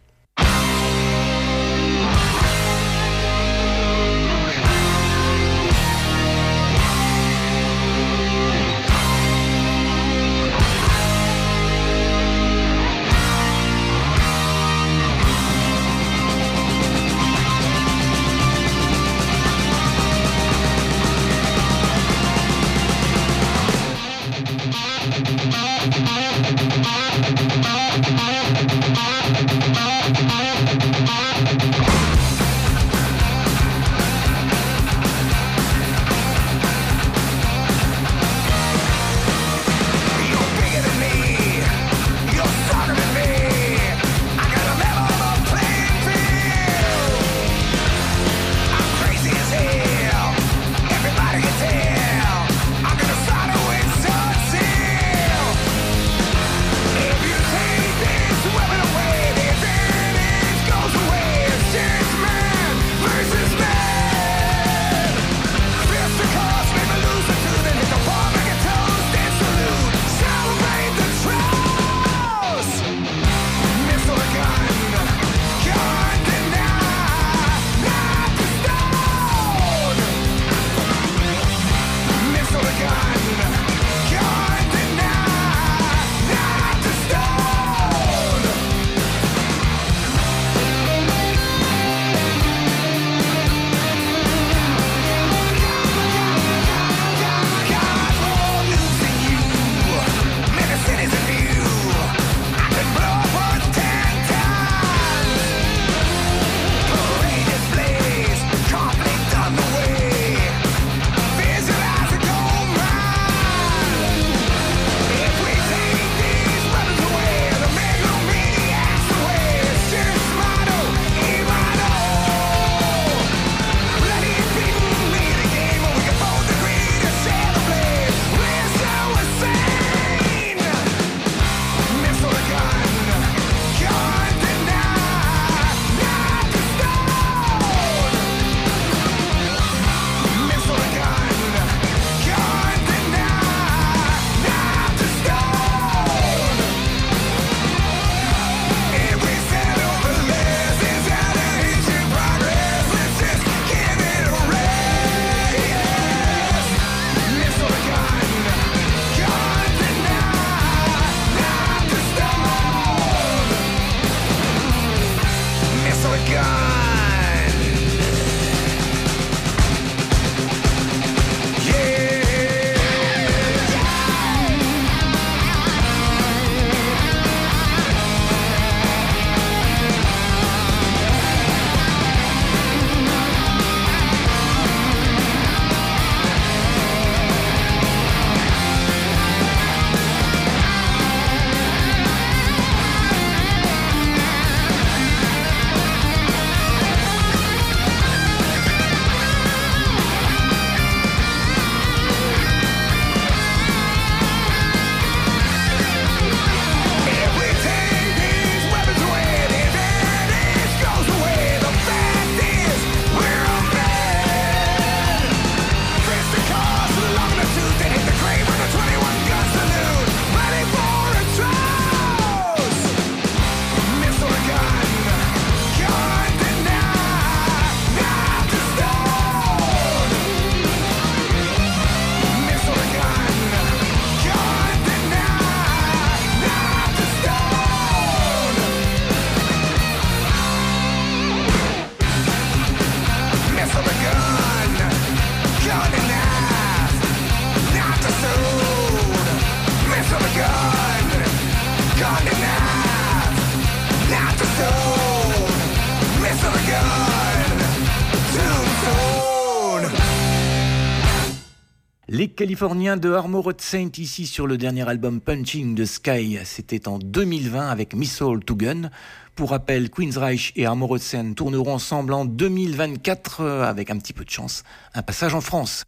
Les Californiens de Armored Saint ici sur le dernier album Punching the Sky, c'était en 2020 avec Missile to Gun. Pour rappel, Queensreich et Armored Saint tourneront ensemble en 2024 euh, avec un petit peu de chance, un passage en France.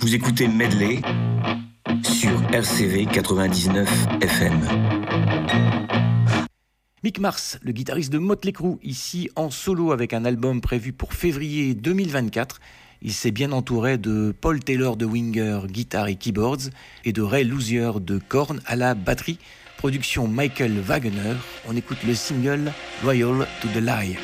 Vous écoutez Medley sur RCV 99 FM. Mick Mars, le guitariste de Motley Crue, ici en solo avec un album prévu pour février 2024. Il s'est bien entouré de Paul Taylor de Winger, guitare et keyboards, et de Ray Luzier de Korn à la batterie. Production Michael Wagner. On écoute le single Loyal to the Lie.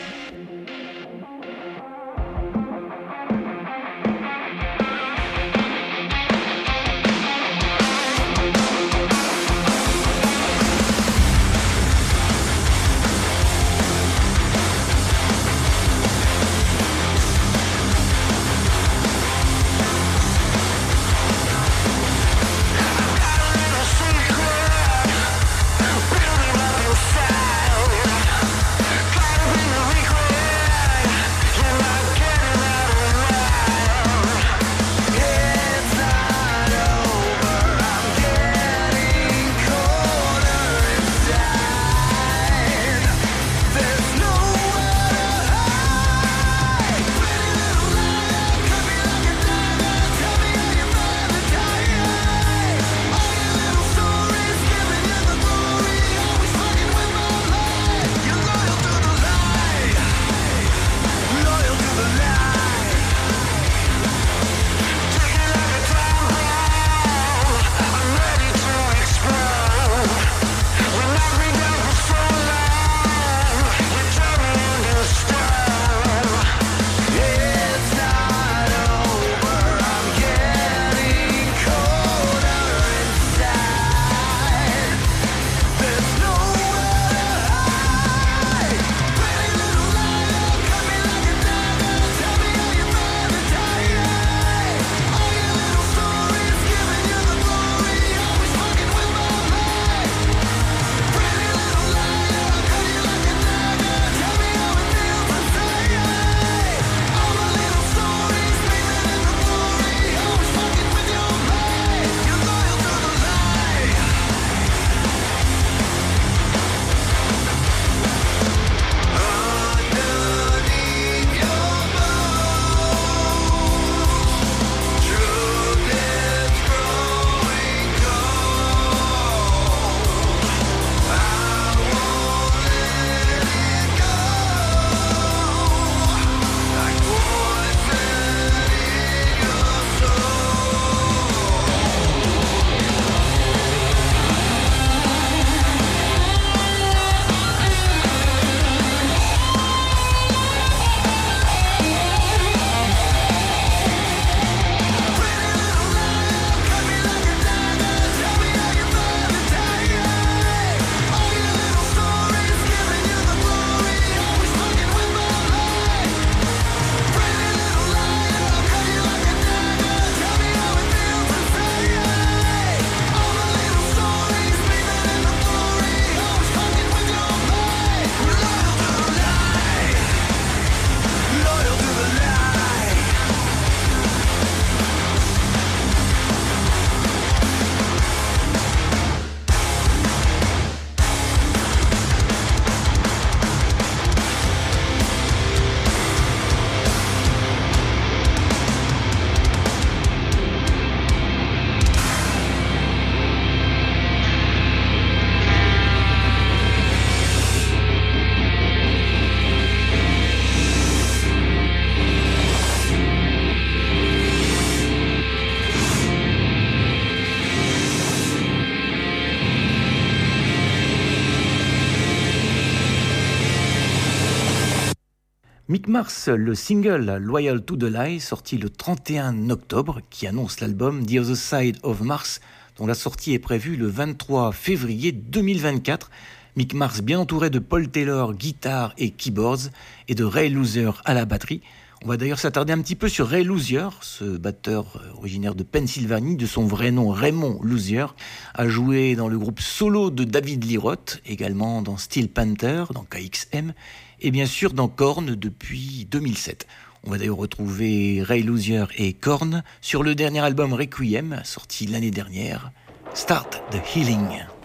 8 mars, le single Loyal to the Lie, sorti le 31 octobre, qui annonce l'album The Other Side of Mars, dont la sortie est prévue le 23 février 2024. Mick Mars bien entouré de Paul Taylor, guitare et keyboards, et de Ray Loser à la batterie. On va d'ailleurs s'attarder un petit peu sur Ray Lozier, ce batteur euh, originaire de Pennsylvanie, de son vrai nom Raymond Lozier, a joué dans le groupe solo de David Lirotte, également dans Steel Panther, dans KXM, et bien sûr dans Korn depuis 2007. On va d'ailleurs retrouver Ray Lozier et Korn sur le dernier album Requiem, sorti l'année dernière, Start the Healing.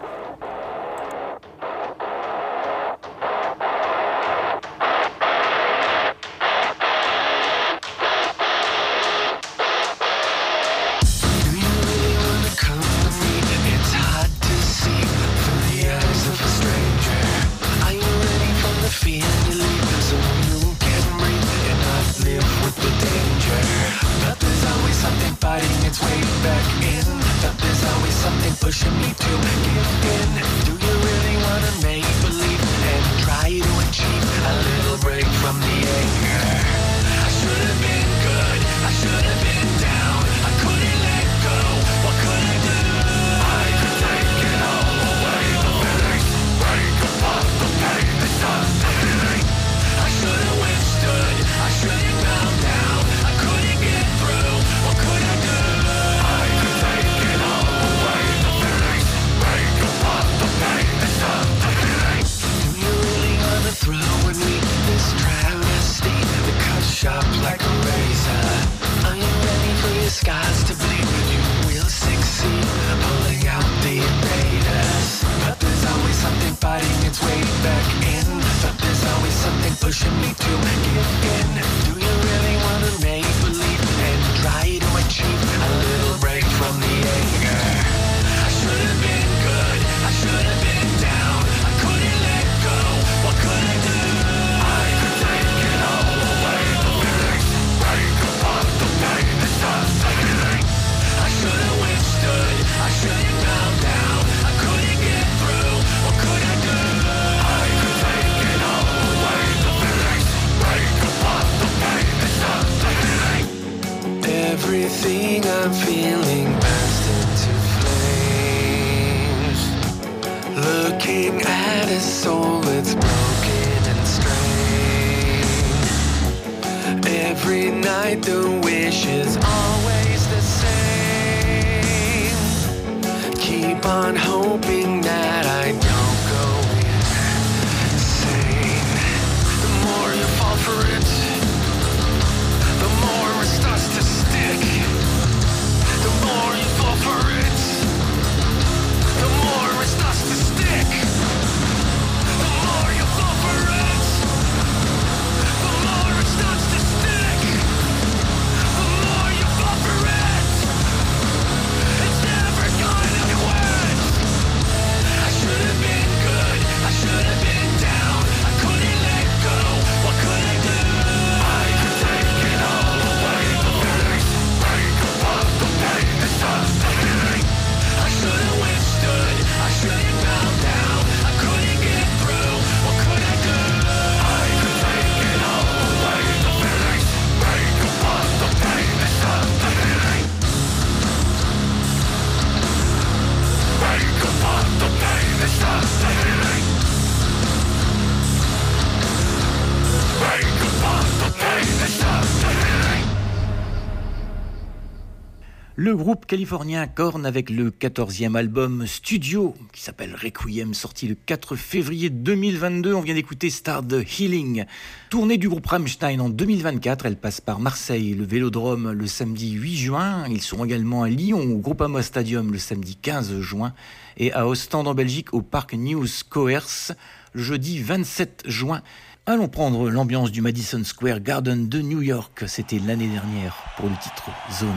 le groupe californien Korn avec le 14e album Studio qui s'appelle Requiem, sorti le 4 février 2022. On vient d'écouter Star the Healing. Tournée du groupe Rammstein en 2024, elle passe par Marseille, le Vélodrome le samedi 8 juin. Ils seront également à Lyon au Groupama Stadium le samedi 15 juin et à Ostende en Belgique au Parc News Coers le jeudi 27 juin. Allons prendre l'ambiance du Madison Square Garden de New York. C'était l'année dernière pour le titre Zone.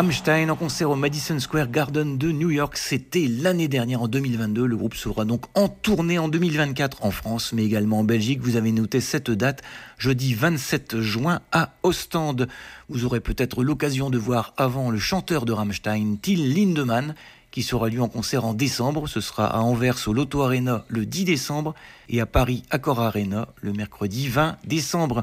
Rammstein en concert au Madison Square Garden de New York, c'était l'année dernière en 2022. Le groupe sera donc en tournée en 2024 en France, mais également en Belgique. Vous avez noté cette date, jeudi 27 juin à Ostende. Vous aurez peut-être l'occasion de voir avant le chanteur de Rammstein, Till Lindemann, qui sera lui en concert en décembre. Ce sera à Anvers au Lotto Arena le 10 décembre et à Paris Accor Arena le mercredi 20 décembre.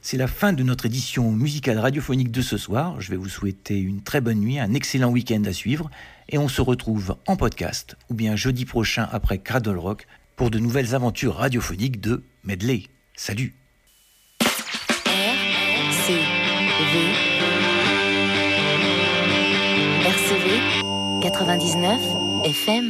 C'est la fin de notre édition musicale radiophonique de ce soir. Je vais vous souhaiter une très bonne nuit, un excellent week-end à suivre et on se retrouve en podcast ou bien jeudi prochain après Cradle Rock pour de nouvelles aventures radiophoniques de Medley. Salut RCV RCV 99 FM